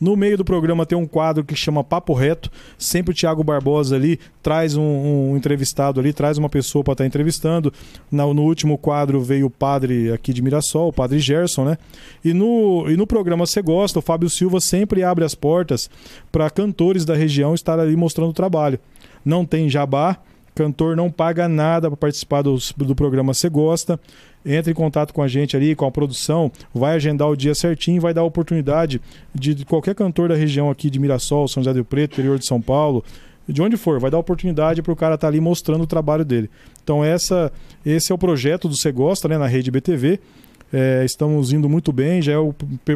No meio do programa tem um quadro que chama Papo Reto. Sempre o Thiago Barbosa ali traz um, um entrevistado ali, traz uma pessoa para estar entrevistando. Na- no último quadro veio o padre aqui de Mirassol, o padre Gerson, né? E no, e no programa Cê Gosta, o Fábio Silva sempre abre as portas para cantores da região estar ali mostrando o trabalho. Não tem jabá, cantor não paga nada para participar dos- do, programa Você Gosta. Entre em contato com a gente ali, com a produção, vai agendar o dia certinho, vai dar a oportunidade de, de qualquer cantor da região aqui de Mirassol, São José do Preto, interior de São Paulo, de onde for, vai dar oportunidade para o cara estar ali mostrando o trabalho dele. Então essa, esse é o projeto do Você Gosta, né, na rede BTV. É, estamos indo muito bem, já é o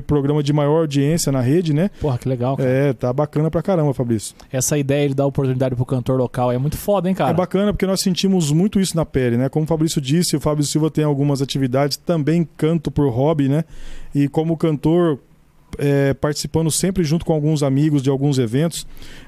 programa de maior audiência na rede, né? Porra, que legal, cara. É, tá bacana pra caramba, Fabrício. Essa ideia de dar oportunidade pro cantor local é muito foda, hein, cara? É bacana porque nós sentimos muito isso na pele, né? Como o Fabrício disse, o Fábio Silva tem algumas atividades, também canto por hobby, né? E como cantor, é, participando sempre junto com alguns amigos de alguns eventos,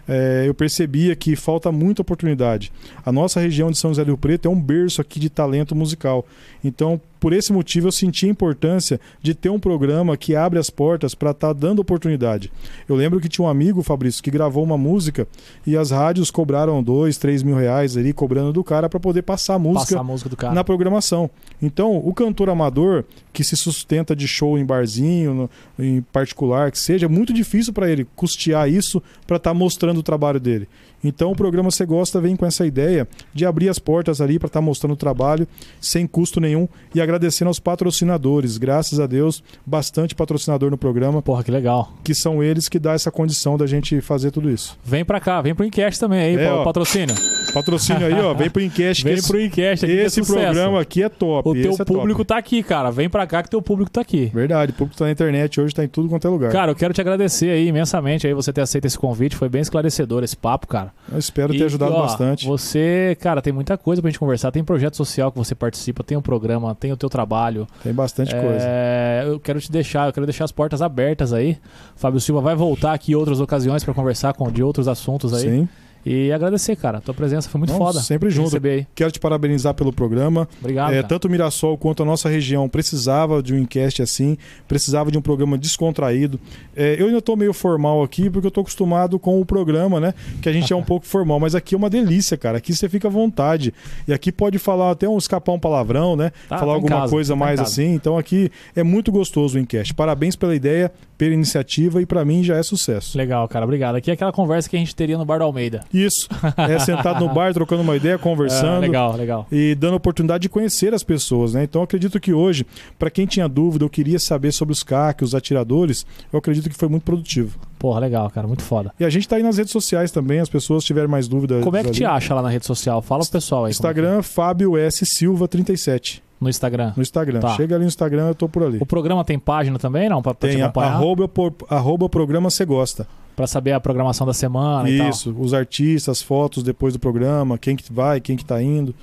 é, eu percebia que falta muita oportunidade. A nossa região de São José do Rio Preto é um berço aqui de talento musical. Então, por esse motivo, eu senti a importância de ter um programa que abre as portas para estar dando oportunidade. Eu lembro que tinha um amigo, Fabrício, que gravou uma música e as rádios cobraram dois, três mil reais ali, cobrando do cara para poder passar a música Passar a música na programação. Então, o cantor amador que se sustenta de show em barzinho, no- em particular, que seja, é muito difícil para ele custear isso para estar mostrando o trabalho dele. Então, o programa Você Gosta vem com essa ideia de abrir as portas ali para estar mostrando o trabalho sem custo nenhum e agradecendo aos patrocinadores. Graças a Deus, bastante patrocinador no programa, Porra, que legal. que são eles que dá essa condição da gente fazer tudo isso. Vem pra cá, vem pro Encast também aí, É, ó. patrocínio. Patrocínio aí, ó, vem pro Encast. Vem esse- pro Encast aqui é Esse programa aqui é top. O teu é público tá aqui, cara. Vem pra cá que teu público tá aqui. Verdade, o público tá na internet hoje, tá em tudo quanto é lugar. Cara, eu quero te agradecer aí imensamente aí você ter aceito esse convite. Foi bem esclarecedor esse papo, cara. Eu espero ter E, ajudado ó, bastante. Você, cara, tem muita coisa pra gente conversar. Tem projeto social que você participa, tem o programa, tem o teu trabalho. Tem bastante coisa. É, eu quero te deixar, eu quero deixar as portas abertas aí. Fábio Silva vai voltar aqui em outras ocasiões pra conversar com de outros assuntos aí. Sim. E agradecer, cara. Tua presença foi muito Não, foda. sempre junto. Quero te parabenizar pelo programa. Obrigado. É, tanto o Mirassol quanto a nossa região precisava de um enquete assim, precisava de um programa descontraído. É, eu ainda estou meio formal aqui porque eu estou acostumado com o programa, né? Que a gente é um pouco formal, mas aqui é uma delícia, cara. Aqui você fica à vontade. E aqui pode falar até um escapar um palavrão, né? Tá, falar tá alguma casa, coisa tá mais assim. Então aqui é muito gostoso o enquete. Parabéns pela ideia, pela iniciativa e para mim já é sucesso. Legal, cara. Obrigado. Aqui é aquela conversa que a gente teria no Bar do Almeida. Isso. É sentado no bar, trocando uma ideia, Ah, conversando. legal, legal. e dando oportunidade de conhecer as pessoas, né? Então eu acredito que hoje, para quem tinha dúvida ou queria saber sobre os CAC, os atiradores, eu acredito que foi muito produtivo. Porra, legal, cara. Muito foda. E a gente tá aí nas redes sociais também, as pessoas tiverem mais dúvidas. Como é que ali. te acha lá na rede social? Fala pro pessoal aí. é Instagram, Fábio S. Silva 37. que- No Instagram. No Instagram. Tá. Chega ali no Instagram, eu tô por ali. O programa tem página também, não? Pra, pra te Tem a- acompanhar? arroba, por- arroba programa Você Gosta. Pra saber a programação da semana e tal. Isso, os artistas, fotos depois do programa, quem que vai, quem que tá indo.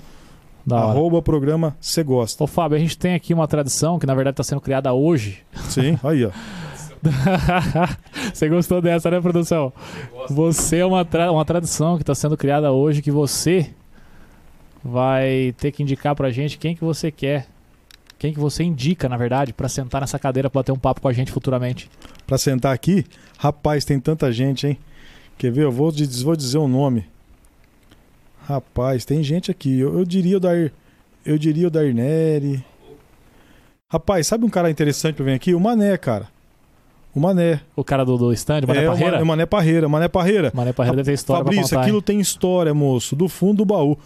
Da hora. Arroba programa Você Gosta. Ô, Fábio, a gente tem aqui uma tradição que na verdade está sendo criada hoje. Sim, aí ó. você gostou dessa, né, produção? Você é uma, tra- uma tradição que está sendo criada hoje que você vai ter que indicar pra gente quem que você quer. Quem que você indica, na verdade, pra sentar nessa cadeira pra bater um papo com a gente futuramente. Pra sentar aqui, rapaz, tem tanta gente, hein? Quer ver? Eu vou, vou dizer o nome. Rapaz, tem gente aqui. Eu, eu diria o Dair. Eu diria o Dair Neri. Rapaz, sabe um cara interessante pra vir aqui? O Mané, cara. O Mané. O cara do, do stand, Mané é, o Parreira? Mané, Mané Parreira. Mané Parreira. Mané Parreira deve ter história pra Fabrício, contar, aquilo hein? tem história, moço. Do fundo do baú.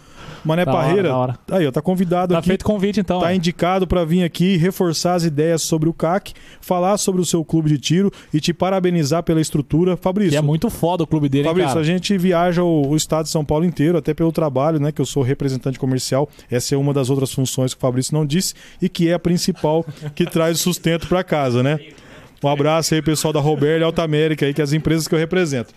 Mané Da hora, Parreira. da hora. Aí, ó, tá convidado Tá aqui. feito convite, então. Tá ó. indicado para vir aqui reforçar as ideias sobre o CAC, falar sobre o seu clube de tiro e te parabenizar pela estrutura. Fabrício, Que é muito foda o clube dele, hein, Fabrício, cara? a gente viaja o, o estado de São Paulo inteiro, até pelo trabalho, né? Que eu sou representante comercial. Essa é uma das outras funções que o Fabrício não disse e que é a principal que traz o sustento para casa, né? Um abraço aí, pessoal da Roberto e Alta América aí, que é as empresas que eu represento.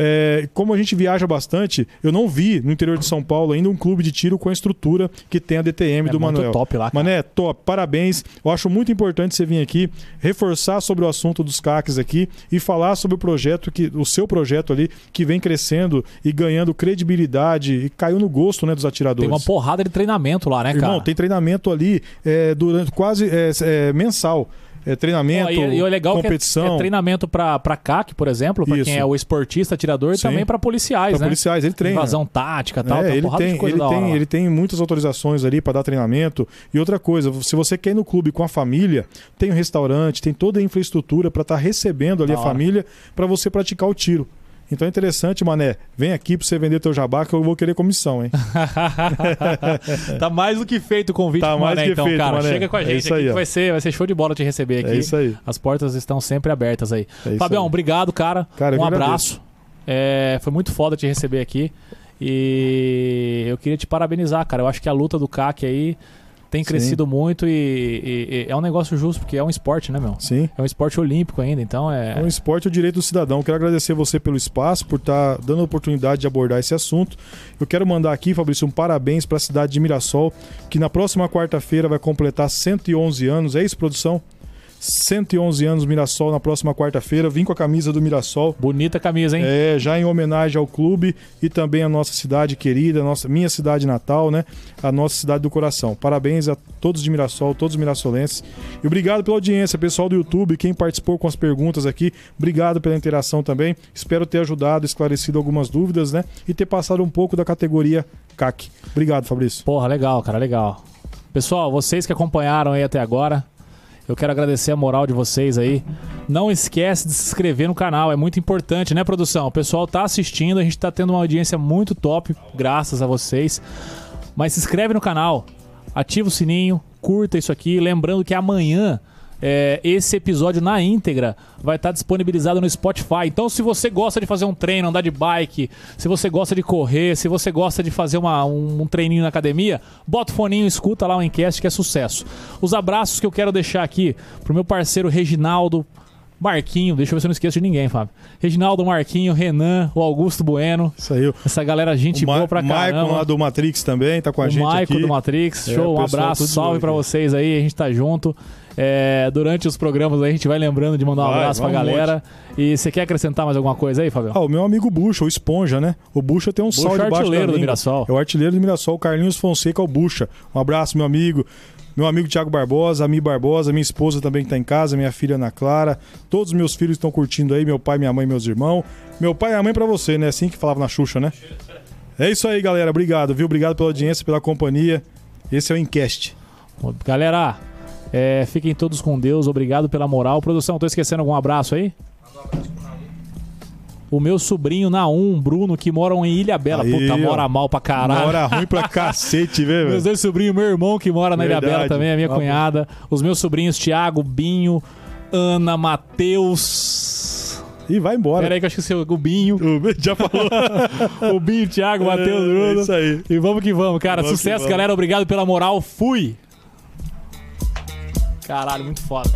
É, como a gente viaja bastante, eu não vi no interior de São Paulo ainda um clube de tiro com a estrutura que tem a DTM É do muito Manuel. top lá, cara. Mané, top, parabéns. Eu acho muito importante você vir aqui, reforçar sobre o assunto dos CACs aqui e falar sobre o projeto, que o seu projeto ali, que vem crescendo e ganhando credibilidade e caiu no gosto né, dos Tem atiradores. uma porrada de treinamento lá, né, cara? Irmão, tem treinamento ali é, durante quase é, é, mensal. É, treinamento, Ó, e, e o legal é que é- competição. é, treinamento pra CAC, por exemplo, Isso. quem é o esportista, atirador, e também pra policiais, Pra né? policiais, ele treina. Invasão tática e tal, É, ele tem, ele, tem, ele tem muitas autorizações ali para dar treinamento. E outra coisa, se você quer ir no clube com a família, tem um restaurante, tem toda a infraestrutura para estar recebendo ali Da a hora. família para você praticar o tiro. Então é interessante, Mané. Vem aqui para você vender teu jabá que eu vou querer comissão, hein? tá mais do que feito o convite Tá mais Mané, que então, feito, cara. Mané. Chega com a É gente isso aqui aí, vai ser, vai ser show de bola te receber aqui. É isso aí. As portas estão sempre abertas aí. É Fabião, aí. obrigado, cara. Cara, um abraço. É, foi muito foda te receber aqui. E eu queria te parabenizar, cara. Eu acho que a luta do CAC aí tem Sim. crescido muito e, e- e é um negócio justo, porque é um esporte, né, meu? Sim. É um esporte olímpico ainda, então é. É um esporte e o direito do cidadão. Quero agradecer você pelo espaço, por estar dando a oportunidade de abordar esse assunto. Eu quero mandar aqui, Fabrício, um parabéns para a cidade de Mirassol, que na próxima quarta-feira vai completar 111 anos. É isso, produção? 111 anos Mirassol na próxima quarta-feira. Vim com a camisa do Mirassol. Bonita camisa, hein? É, já em homenagem ao clube e também à nossa cidade querida, nossa, minha cidade natal, né? A nossa cidade do coração. Parabéns a todos de Mirassol, todos os mirassolenses. E obrigado pela audiência, pessoal do YouTube, quem participou com as perguntas aqui. Obrigado pela interação também. Espero ter ajudado, esclarecido algumas dúvidas, né? E ter passado um pouco da categoria CAC. Obrigado, Fabrício. Porra, legal, cara, legal. Pessoal, vocês que acompanharam aí até agora, eu quero agradecer a moral de vocês aí. Não esquece de se inscrever no canal, é muito importante, né, produção? O pessoal tá assistindo, a gente tá tendo uma audiência muito top, graças a vocês. Mas se inscreve no canal, ativa o sininho, curta isso aqui. Lembrando que amanhã é, esse episódio na íntegra vai estar disponibilizado no Spotify. Então, se você gosta de fazer um treino, andar de bike, se você gosta de correr, se você gosta de fazer uma- um, um treininho na academia, bota o foninho, escuta lá o Encast que é sucesso. Os abraços que eu quero deixar aqui pro meu parceiro Reginaldo. Marquinho, deixa eu ver se eu não esqueço de ninguém, Fábio. Reginaldo, Marquinho, Renan, o Augusto Bueno, Isso aí. essa galera, gente o boa pra Maicon caramba lá do Matrix também tá com a o gente Maico aqui. do Matrix. É, Show, o um abraço, salve aqui. vocês aí, a gente tá junto. É, durante os programas aí a gente vai lembrando de mandar um Vai, abraço pra um galera. E você quer acrescentar mais alguma coisa aí, Fabio? Ah, o meu amigo Bucha, o Esponja, né? O Bucha tem um Bucha sal é debaixo artilheiro do. Mirassol. É o artilheiro do Mirassol, o Carlinhos Fonseca, o Bucha. Um abraço, meu amigo. Meu amigo Thiago Barbosa, a Mi Barbosa, minha esposa também que tá em casa, minha filha Ana Clara. Todos os meus filhos estão curtindo aí, meu pai, minha mãe, meus irmãos. Meu pai e a mãe pra você, né? Assim que falava na Xuxa, né? É isso aí, galera. Obrigado, viu? Obrigado pela audiência, pela companhia. Esse é o Encast. Galera, é, fiquem todos com Deus, obrigado pela moral. Produção, tô esquecendo algum abraço aí? O meu sobrinho Naum, Bruno, que moram em Ilha Bela. Aí, Puta, ó. mora mal pra caralho. Hora ruim pra cacete, vê, Meus velho? dois sobrinhos, meu irmão que mora na Ilha Verdade. Bela também, a minha cunhada. Os meus sobrinhos Tiago, Binho, Ana, Matheus. E vai embora. Pera aí que eu esqueci o Binho. O- Já falou. o Binho, Thiago, Matheus, É Bruno. isso aí. E vamos que vamos, cara. Vamos que Sucesso, vamos. galera. Obrigado pela moral. Fui. Caralho, muito foda.